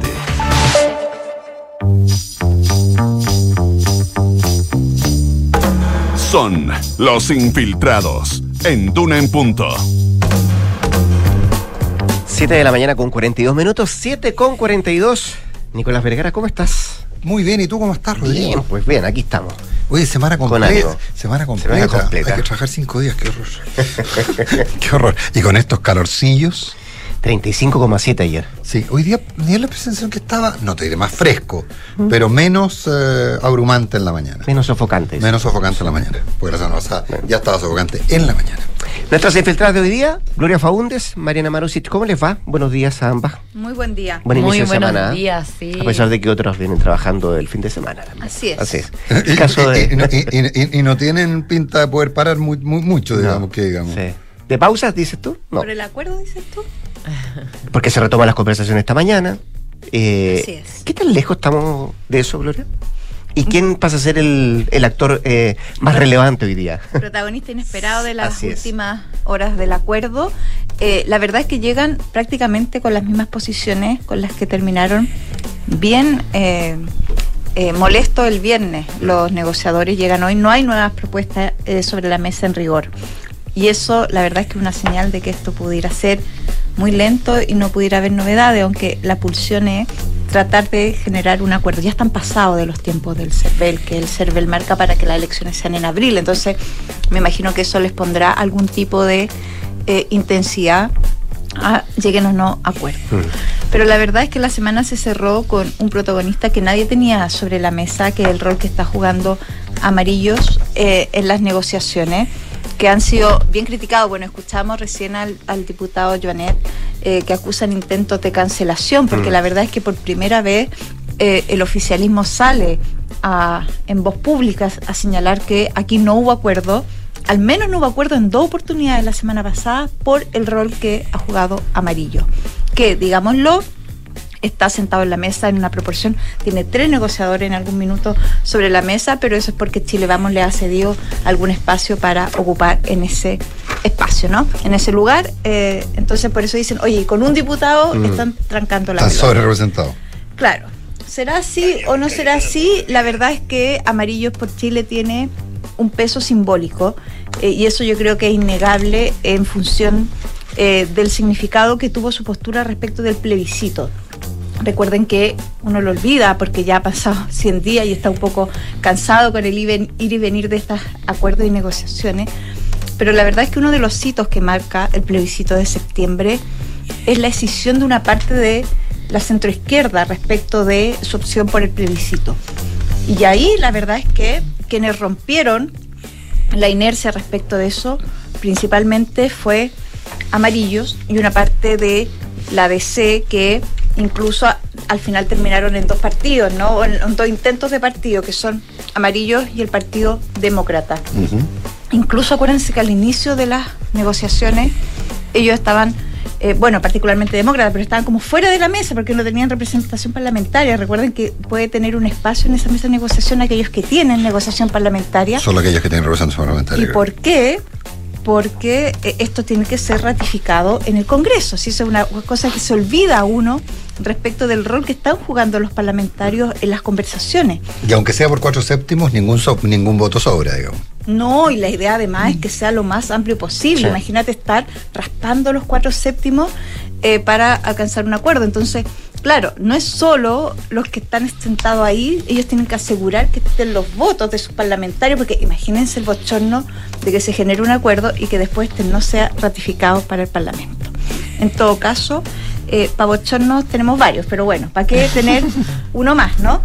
Son los infiltrados en Duna en punto. 7 de la mañana con 42 minutos, 7 con 42. Nicolás Vergara, ¿cómo estás? Muy bien, ¿y tú cómo estás, Rodrigo? Bien, pues bien, aquí estamos. Oye, semana Con completa. ánimo. semana completa. Semana completa. Hay que trabajar cinco días, qué horror. qué horror. Y con estos calorcillos. 35,7 ayer. Sí, hoy día tenía la sensación que estaba, no te diré más fresco, pero menos eh, abrumante en la mañana. Menos sofocante. Menos sofocante en la mañana. Porque la semana pasada ya estaba sofocante en la mañana. Nuestras infiltradas de hoy día, Gloria Faúndes, Mariana Marusic, ¿cómo les va? Buenos días a ambas. Muy buen día. Buen Muy inicio de buenos semana. ¿eh? días, sí. A pesar de que otros vienen trabajando el fin de semana. también. Así es. Así es. Y, El caso y- y- de. y- y- y no tienen pinta de poder parar muy, muy- mucho, digamos, que digamos. Sí. ¿De pausas, dices tú? No. ¿Por el acuerdo dices tú? Porque se retoman las conversaciones esta mañana. Eh, Así es. ¿Qué tan lejos estamos de eso, Gloria? ¿Y quién pasa a ser el, el actor eh, más relevante hoy día? Protagonista inesperado de las Así es. últimas horas del acuerdo. Eh, la verdad es que llegan prácticamente con las mismas posiciones con las que terminaron bien eh, eh, molesto el viernes. Los negociadores llegan hoy, no hay nuevas propuestas eh, sobre la mesa en rigor. Y eso, la verdad es que es una señal de que esto pudiera ser muy lento y no pudiera haber novedades, aunque la pulsión es tratar de generar un acuerdo. Ya están pasados de los tiempos del CERVEL, que el CERVEL marca para que las elecciones sean en abril. Entonces, me imagino que eso les pondrá algún tipo de eh, intensidad a lleguen o no a acuerdo. Pero la verdad es que la semana se cerró con un protagonista que nadie tenía sobre la mesa, que es el rol que está jugando Amarillos eh, en las negociaciones, que han sido bien criticados. Bueno, escuchamos recién al, al diputado Joanet eh, que acusan intentos de cancelación, porque Mm. la verdad es que por primera vez eh, el oficialismo sale a- en voz pública a señalar que aquí no hubo acuerdo. Al menos no hubo acuerdo en dos oportunidades la semana pasada por el rol que ha jugado Amarillo. Que, digámoslo, está sentado en la mesa en una proporción, tiene tres negociadores en algún minuto sobre la mesa, pero eso es porque Chile Vamos le ha cedido algún espacio para ocupar en ese espacio, ¿no? En ese lugar. eh, entonces por eso dicen, oye, con un diputado Mm. están trancando la Están pelota". sobre representados. Claro. ¿Será así o no será así? La verdad es que Amarillos por Chile tiene un peso simbólico eh, y eso yo creo que es innegable en función eh, del significado que tuvo su postura respecto del plebiscito. Recuerden que uno lo olvida porque ya ha pasado 100 días y está un poco cansado con el ir y venir de estos acuerdos y negociaciones. Pero la verdad es que uno de los hitos que marca el plebiscito de septiembre es la decisión de una parte de la centroizquierda respecto de su opción por el plebiscito. Y ahí la verdad es que quienes rompieron la inercia respecto de eso principalmente fue Amarillos y una parte de la DC que incluso al final terminaron en dos partidos, ¿no? En, en dos intentos de partido, que son Amarillos y el Partido Demócrata. Incluso acuérdense que al inicio de las negociaciones ellos estaban, eh, bueno, particularmente demócratas, pero estaban como fuera de la mesa porque no tenían representación parlamentaria. Recuerden que puede tener un espacio en esa mesa de negociación aquellos que tienen negociación parlamentaria. Solo aquellos que tienen representación parlamentaria. ¿Y por qué? Porque eh, esto tiene que ser ratificado en el Congreso. Si es una cosa que se olvida a uno respecto del rol que están jugando los parlamentarios en las conversaciones. Y aunque sea por cuatro séptimos, ningún, so- ningún voto sobra, digamos. No, y la idea además es que sea lo más amplio posible. Sí. Imagínate estar raspando los cuatro séptimos eh, para alcanzar un acuerdo. Entonces, claro, no es solo los que están sentados ahí, ellos tienen que asegurar que estén los votos de sus parlamentarios, porque imagínense el bochorno de que se genere un acuerdo y que después este no sea ratificado para el Parlamento. En todo caso, eh, para bochornos tenemos varios, pero bueno, ¿para qué tener uno más, no?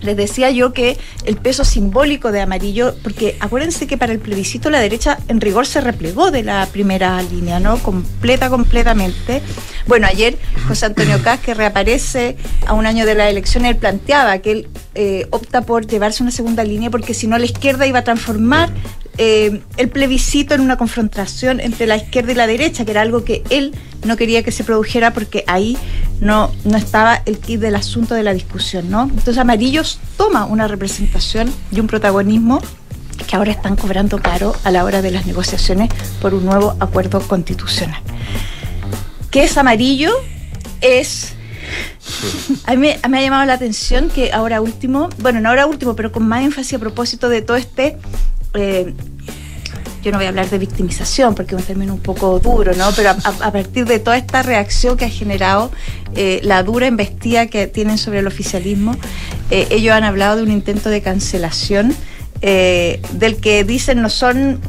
Les decía yo que el peso simbólico de amarillo, porque acuérdense que para el plebiscito la derecha en rigor se replegó de la primera línea, ¿no? Completa, completamente. Bueno, ayer José Antonio Caz, que reaparece a un año de la elección, él planteaba que él eh, opta por llevarse una segunda línea porque si no la izquierda iba a transformar eh, el plebiscito en una confrontación entre la izquierda y la derecha, que era algo que él no quería que se produjera porque ahí no, no estaba el kit del asunto de la discusión, ¿no? Entonces Amarillos toma una representación y un protagonismo que ahora están cobrando caro a la hora de las negociaciones por un nuevo acuerdo constitucional. ¿Qué es amarillo? Es a mí me, me ha llamado la atención que ahora último, bueno, no ahora último, pero con más énfasis a propósito de todo este, eh, yo no voy a hablar de victimización porque es un término un poco duro, ¿no? Pero a, partir de toda esta reacción que ha generado eh, la dura embestida que tienen sobre el oficialismo, eh, ellos han hablado de un intento de cancelación. eh, del que dicen no son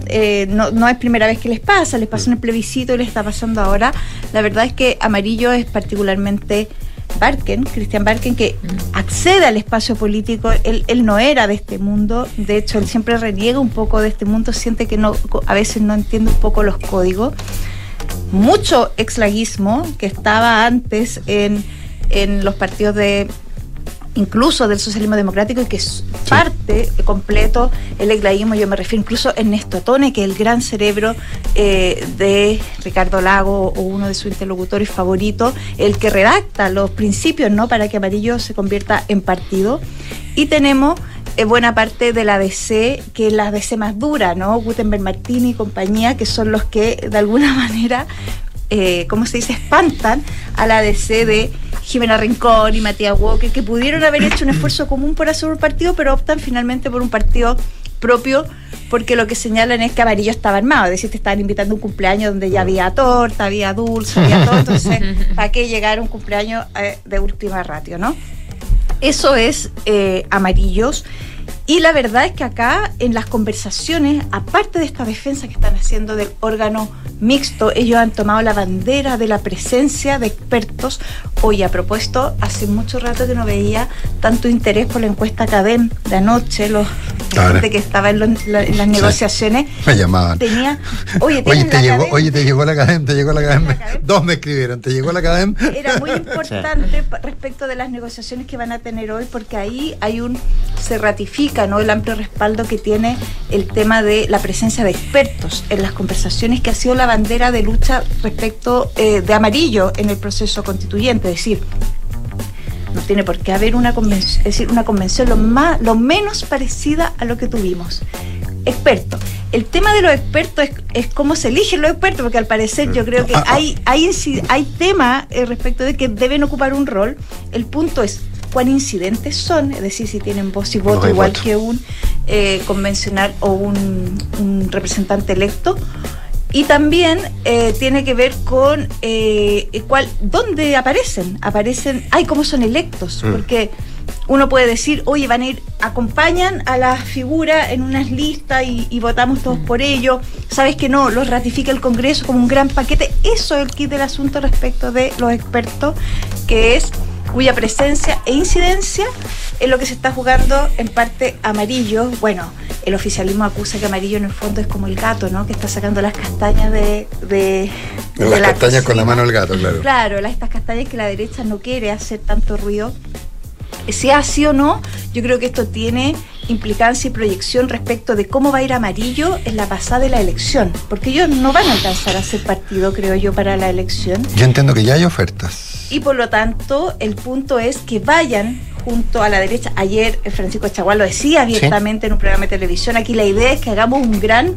no, no es primera vez que les pasa, les pasó en el plebiscito y les está pasando ahora. La verdad es que Amarillo es particularmente Barken, Cristian Barken, que accede al espacio político, él, él no era de este mundo, de hecho él siempre reniega un poco de este mundo, siente que no, a veces no entiende un poco los códigos. Mucho exlaguismo que estaba antes en, en los partidos de incluso del socialismo democrático y que es parte completo el exlaísmo, yo me refiero incluso a Ernesto Tone, que es el gran cerebro eh, de Ricardo Lago o uno de sus interlocutores favoritos, el que redacta los principios ¿no? para que Amarillo se convierta en partido. Y tenemos eh, buena parte de la DC, que es la DC más dura, ¿no? Gutenberg Martini y compañía, que son los que de alguna manera eh, ¿cómo se dice?, espantan a la DC de Jimena Rincón y Matías Walker, que pudieron haber hecho un esfuerzo común por hacer un partido, pero optan finalmente por un partido propio, porque lo que señalan es que Amarillo estaba armado, es decir, te estaban invitando a un cumpleaños donde ya había torta, había dulce, había todo, entonces, ¿para qué llegar a un cumpleaños eh, de última ratio, no? Eso es eh, Amarillos. Y la verdad es que acá en las conversaciones, aparte de esta defensa que están haciendo del órgano mixto, ellos han tomado la bandera de la presencia de expertos. Hoy a propósito, hace mucho rato que no veía tanto interés por la encuesta Cadem de anoche, los. Gente que estaba en, la- en las Sí. negociaciones. Me llamaban. Tenía, oye, Oye, ¿tienen te llegó, oye, te llegó la cadena, te llegó la cadena. Dos me escribieron, te llegó la cadena. era muy importante respecto de las negociaciones que van a tener hoy, porque ahí hay un se ratifica ¿no? el amplio respaldo que tiene el tema de la presencia de expertos en las conversaciones, que ha sido la bandera de lucha respecto eh, de amarillo en el proceso constituyente. Es decir, no tiene por qué haber una convención, es decir, una convención lo, más, lo menos parecida a lo que tuvimos. Expertos. El tema de los expertos es, es cómo se eligen los expertos, porque al parecer yo creo que hay, hay, inci- hay tema eh, respecto de que deben ocupar un rol. El punto es cuán incidentes son, es decir, si tienen voz y voto igual voto. que un eh, convencional o un, un representante electo. Y también eh, tiene que ver con eh, cuál, dónde aparecen. Aparecen, ay, cómo son electos. Mm. Porque uno puede decir, oye, van a ir, acompañan a la figura en unas listas y, y votamos todos por ello. Sabes que no, los ratifica el Congreso como un gran paquete. Eso es el kit del asunto respecto de los expertos, que es cuya presencia e incidencia es lo que se está jugando en parte amarillo. Bueno, el oficialismo acusa que amarillo en el fondo es como el gato, ¿no? Que está sacando las castañas de, de, de Las la castañas con la mano del gato, claro. Claro, las- estas castañas que la derecha no quiere hacer tanto ruido. Sea así o no, yo creo que esto tiene implicancia y proyección respecto de cómo va a ir amarillo en la pasada de la elección, porque ellos no van a alcanzar a ser partido, creo yo, para la elección. Yo entiendo que ya hay ofertas. Y por lo tanto, el punto es que vayan junto a la derecha. Ayer Francisco Chaguán lo decía abiertamente en un programa de televisión. Aquí la idea es que hagamos un gran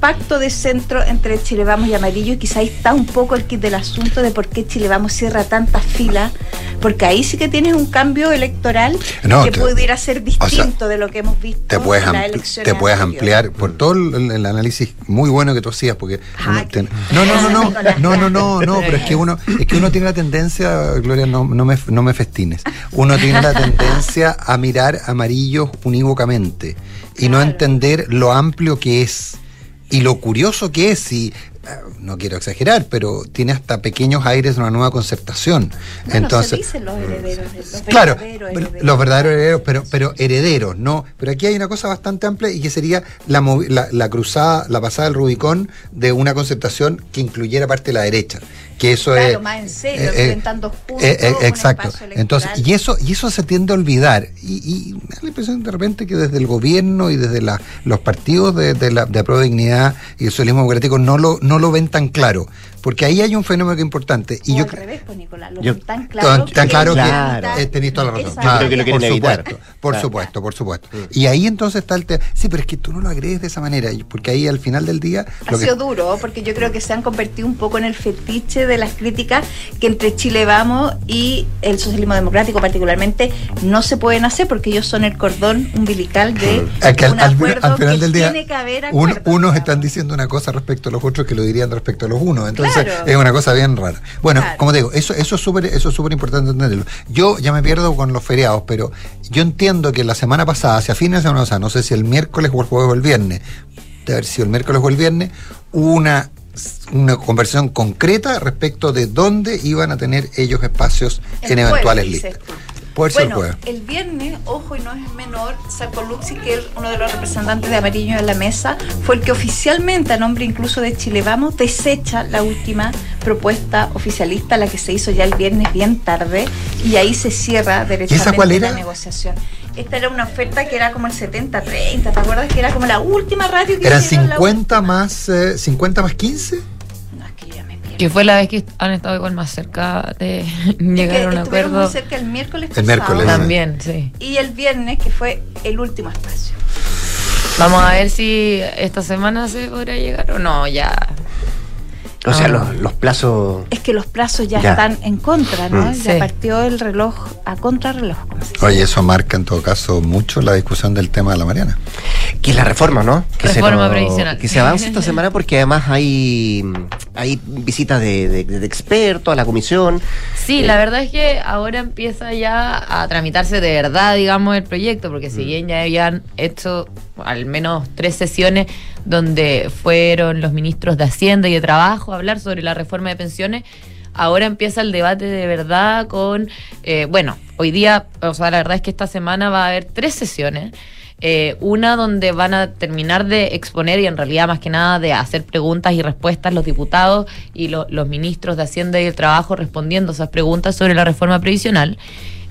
pacto de centro entre Chile Vamos y Amarillo y quizá ahí está un poco el kit del asunto de por qué Chile Vamos cierra tantas filas, porque ahí sí que tienes un cambio electoral No, que te- pudiera ser distinto de lo que hemos visto Te puedes, en las elecciones te puedes ampliar por todo el, el análisis muy bueno que tú hacías, porque no, no, no, no, no, no, no, no, pero es que uno, es que uno tiene la tendencia, Gloria, no, no me, no me festines, uno tiene la tendencia a mirar amarillos unívocamente y no entender lo amplio que es y lo curioso que es y eh, no quiero exagerar, pero tiene hasta pequeños aires de una nueva concertación. Bueno, Entonces, se dicen los herederos, los Claro, verdaderos herederos. los verdaderos herederos, pero, pero herederos, ¿no? Pero aquí hay una cosa bastante amplia y que sería la, la, la cruzada, la pasada del Rubicón de una conceptación que incluyera parte de la derecha. Que eso Claro, es. más en serio, eh, eh, enfrentando juntos eh, eh, exacto. Entonces, y eso, y eso se tiende a olvidar. Y, y me da la impresión de repente que desde el gobierno y desde la- los partidos de, de la de Aprueba Dignidad y el socialismo democrático no lo, no lo ven tan claro. Porque ahí hay un fenómeno que es importante. Y O yo al revés, pues, Nicolás, lo yo- ven tan claro Tan, claro que eh, tenéis toda la razón. esa- Claro, Yo creo que lo quieren por evitar. supuesto, por Claro. supuesto, por supuesto. Y ahí entonces está el tema. Sí, pero es que tú no lo agregues de esa manera, porque ahí al final del día. Ha lo que- sido duro, porque yo creo que se han convertido un poco en el fetiche de las críticas que entre Chile Vamos y el socialismo democrático particularmente no se pueden hacer porque ellos son el cordón umbilical de al, un al- acuerdo al final que del día, tiene que haber un- unos están diciendo una cosa respecto a los otros que lo dirían respecto a los unos. Entonces Claro. es una cosa bien rara. Bueno, Claro. como te digo, eso, eso es súper eso es súper importante entenderlo. Yo ya me pierdo con los feriados, pero yo entiendo que la semana pasada, hacia fines de semana pasada, no sé si el miércoles o el jueves o el viernes, de haber sido el miércoles o el viernes, una una conversación concreta respecto de dónde iban a tener ellos espacios El en eventuales jueves, listas. Puede ser el Bueno, jueves. el viernes, ojo y no es menor, Sarko Luxi, que es uno de los representantes de Amarillo en la mesa, fue el que oficialmente, a nombre incluso de Chile Vamos, desecha la última propuesta oficialista, la que se hizo ya el viernes bien tarde, y ahí se cierra derechamente cuál la era? negociación. Esta era una oferta que era como el 70-30, ¿te acuerdas? Que era como la última radio que ¿Eran hicieron la 50 más, eh, 50 más 15? Que fue la vez que han estado igual más cerca de que llegar a un acuerdo. muy cerca el miércoles El pasado. miércoles. También, sí. Y el viernes, que fue el último espacio. Vamos a ver si esta semana se podrá llegar o no, ya. O sea, Ah. los, los plazos. Es que los plazos ya, Ya. están en contra, ¿no? Mm. Ya Sí. partió el reloj a contrarreloj. Oye, eso marca en todo caso mucho la discusión del tema de la Mariana. Que es la reforma, ¿no? Que Reforma nos- previsional. Que se avanza esta semana porque además hay, hay visitas de, de- de expertos a la comisión. Sí, Eh, la verdad es que ahora empieza ya a tramitarse de verdad, digamos, el proyecto, porque Mm. si bien ya habían hecho al menos tres sesiones donde fueron los ministros de Hacienda y de Trabajo a hablar sobre la reforma de pensiones, ahora empieza el debate de verdad con, eh, bueno, hoy día, o sea, la verdad es que esta semana va a haber tres sesiones. Eh, una donde van a terminar de exponer y en realidad más que nada de hacer preguntas y respuestas los diputados y lo- los ministros de Hacienda y del Trabajo respondiendo esas preguntas sobre la reforma previsional.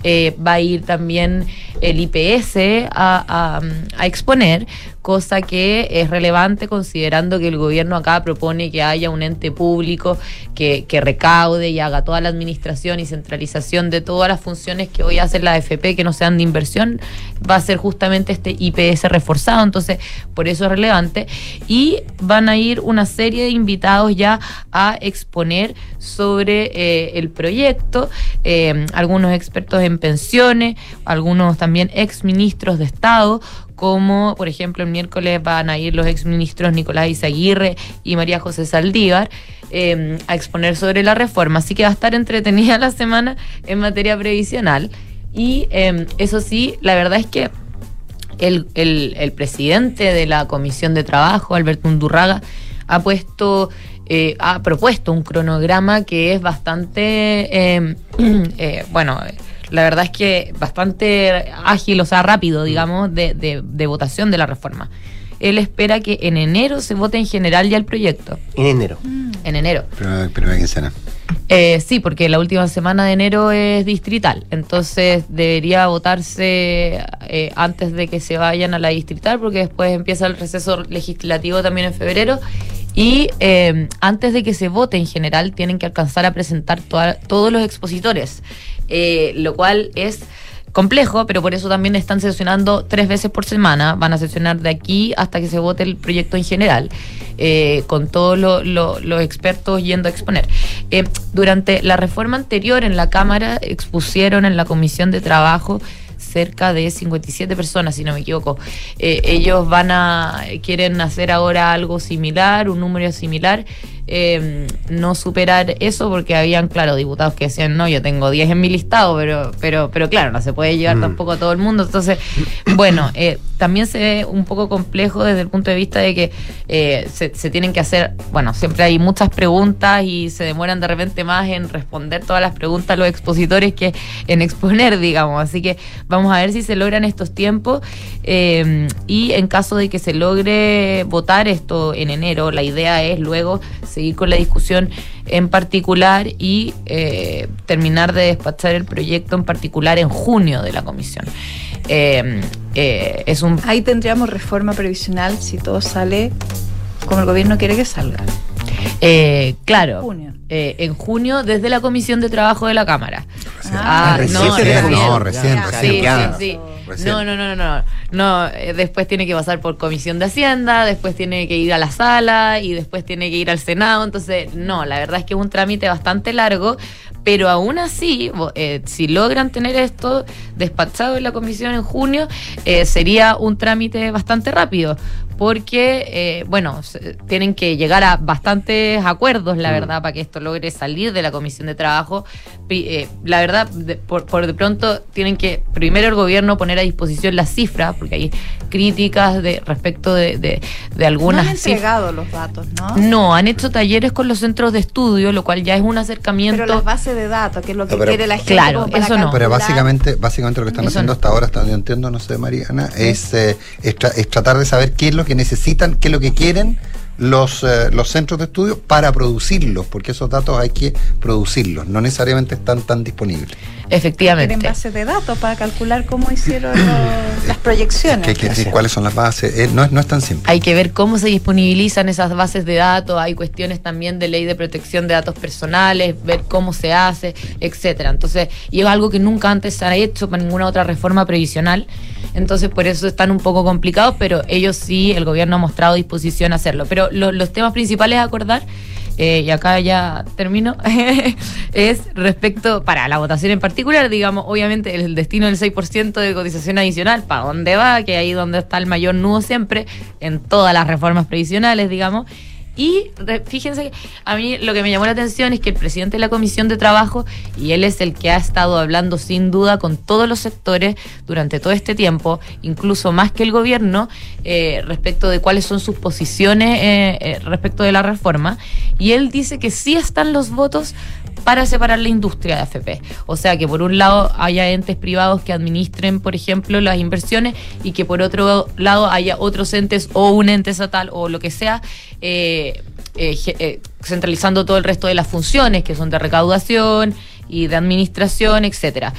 Eh, va a ir también el IPS a, exponer cosa que es relevante considerando que el gobierno acá propone que haya un ente público que, que recaude y haga toda la administración y centralización de todas las funciones que hoy hace la AFP que no sean de inversión, va a ser justamente este IPS reforzado, entonces por eso es relevante. Y van a ir una serie de invitados ya a exponer sobre eh, el proyecto, eh, algunos expertos en pensiones, algunos también ex ministros de Estado, como por ejemplo el miércoles van a ir los exministros Nicolás Izaguirre y María José Saldívar. eh, a exponer sobre la reforma, así que va a estar entretenida la semana en materia previsional. Y eh, eso sí, la verdad es que el, el- el presidente de la Comisión de Trabajo, Alberto Undurraga, ha puesto, eh, ha propuesto un cronograma que es bastante, eh, eh, bueno, la verdad es que bastante ágil, o sea, rápido, digamos, de, de- de votación de la reforma. Él espera que en enero se vote en general ya el proyecto. En enero. En enero. Primera, primera quincena. Eh, sí, porque la última semana de enero es distrital, entonces debería votarse eh, antes de que se vayan a la distrital, porque después empieza el receso legislativo también en febrero. Y eh, antes de que se vote en general, tienen que alcanzar a presentar toda- todos los expositores, eh, lo cual es complejo, pero por eso también están sesionando tres veces por semana. Van a sesionar de aquí hasta que se vote el proyecto en general, eh, con todos lo- lo- los expertos yendo a exponer. Eh, durante la reforma anterior en la Cámara expusieron en la Comisión de Trabajo cerca de 57 personas, si no me equivoco. Eh, ellos van a, quieren hacer ahora algo similar, un número similar, eh, no superar eso porque habían, claro, diputados que decían, no, yo tengo 10 en mi listado, pero, pero, pero claro, no se puede llevar Mm. tampoco a todo el mundo. Entonces, bueno, eh, también se ve un poco complejo desde el punto de vista de que eh, se, se tienen que hacer, bueno, siempre hay muchas preguntas y se demoran de repente más en responder todas las preguntas los expositores que en exponer, digamos. Así que vamos a ver si se logran estos tiempos eh, y en caso de que se logre votar esto en enero, la idea es luego seguir con la discusión en particular y eh, terminar de despachar el proyecto en particular en junio de la comisión. Eh, eh, es un Ahí tendríamos reforma previsional si todo sale como el gobierno quiere que salga. Eh, claro. Junio. Eh, en junio desde la Comisión de Trabajo de la Cámara. Ah, recién, recién, no, recién, Sí, recién, sí, ya. sí. Recién. No, no, no, no, no. No, eh, después tiene que pasar por Comisión de Hacienda, después tiene que ir a la sala y después tiene que ir al Senado. Entonces, no, la verdad es que es un trámite bastante largo, pero aún así, eh, si logran tener esto despachado en la comisión en junio, eh, sería un trámite bastante rápido. Porque, eh, bueno, se- tienen que llegar a bastantes acuerdos, la verdad, para que esto logre salir de la comisión de trabajo. Eh, la verdad, de- por, por de pronto, tienen que primero el gobierno poner a disposición las cifras, porque hay críticas de respecto de, de, de No algunas han cifras. entregado los datos, ¿no? No, han hecho talleres con los centros de estudio, lo cual ya es un acercamiento. Pero las bases de datos, que es lo que No, pero- quiere la gente. Claro, eso no. Pero básicamente, básicamente lo que están Eso haciendo no. hasta ahora, hasta donde yo entiendo, no sé, Mariana, es, eh, es, tra- es tratar de saber qué es lo que necesitan, qué es lo que quieren los, eh, los centros de estudio para producirlos, porque esos datos hay que producirlos, no necesariamente están tan disponibles. Efectivamente. bases de datos para calcular cómo hicieron los- las proyecciones. Que hay que decir cuáles son las bases, eh, no, es, no es tan simple. Hay que ver cómo se disponibilizan esas bases de datos, hay cuestiones también de ley de protección de datos personales, ver cómo se hace, etcétera. Entonces, y es algo que nunca antes se ha hecho para ninguna otra reforma previsional. Entonces, por eso están un poco complicados, pero ellos sí, el gobierno ha mostrado disposición a hacerlo. Pero lo- los temas principales a acordar, eh, y acá ya termino, es respecto, para la votación en particular, digamos, obviamente el destino del 6% de cotización adicional, ¿para dónde va? Que ahí donde está el mayor nudo siempre, en todas las reformas previsionales, digamos. Y fíjense que a mí lo que me llamó la atención es que el presidente de la Comisión de Trabajo, y él es el que ha estado hablando sin duda con todos los sectores durante todo este tiempo, incluso más que el gobierno, eh, respecto de cuáles son sus posiciones eh, eh, respecto de la reforma. Y él dice que sí están los votos para separar la industria de AFP. O sea, que por un lado haya entes privados que administren, por ejemplo, las inversiones y que por otro lado haya otros entes o un ente estatal o lo que sea, eh, eh, eh, centralizando todo el resto de las funciones que son de recaudación y de administración, etcétera.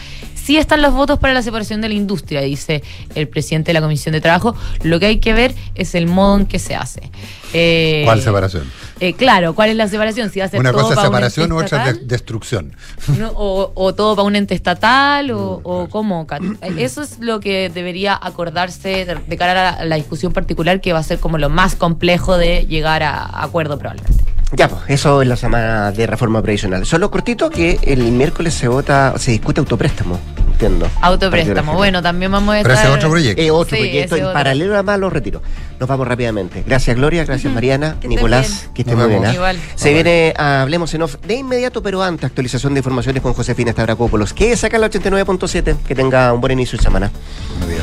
Sí están los votos para la separación de la industria, dice el presidente de la Comisión de Trabajo. Lo que hay que ver es el modo en que se hace. Eh, ¿Cuál separación? eh, claro, ¿cuál es la separación? Si va a ser Una todo cosa es separación, ente otra es de- destrucción. ¿no? o, o todo para un ente estatal, o, o cómo. Eso es lo que debería acordarse de, de cara a la, la discusión particular, que va a ser como lo más complejo de llegar a acuerdo probablemente. Ya, pues, eso es la semana de reforma previsional. Solo cortito que el miércoles se vota, se discute autopréstamo, entiendo. Autopréstamo. Bueno, también vamos a Pero estar... ese es otro proyecto. Es otro Sí, proyecto ese en otro. paralelo a más los retiros. Nos vamos rápidamente. Gracias Gloria, gracias Mariana, Nicolás, bien. que estén muy bien. ¿ah? Igual. Se viene a Hablemos en Off de inmediato, pero antes actualización de informaciones con Josefina Stavrakopoulos. Que saca la 89.7. Que tenga un buen inicio de semana. Buenos días.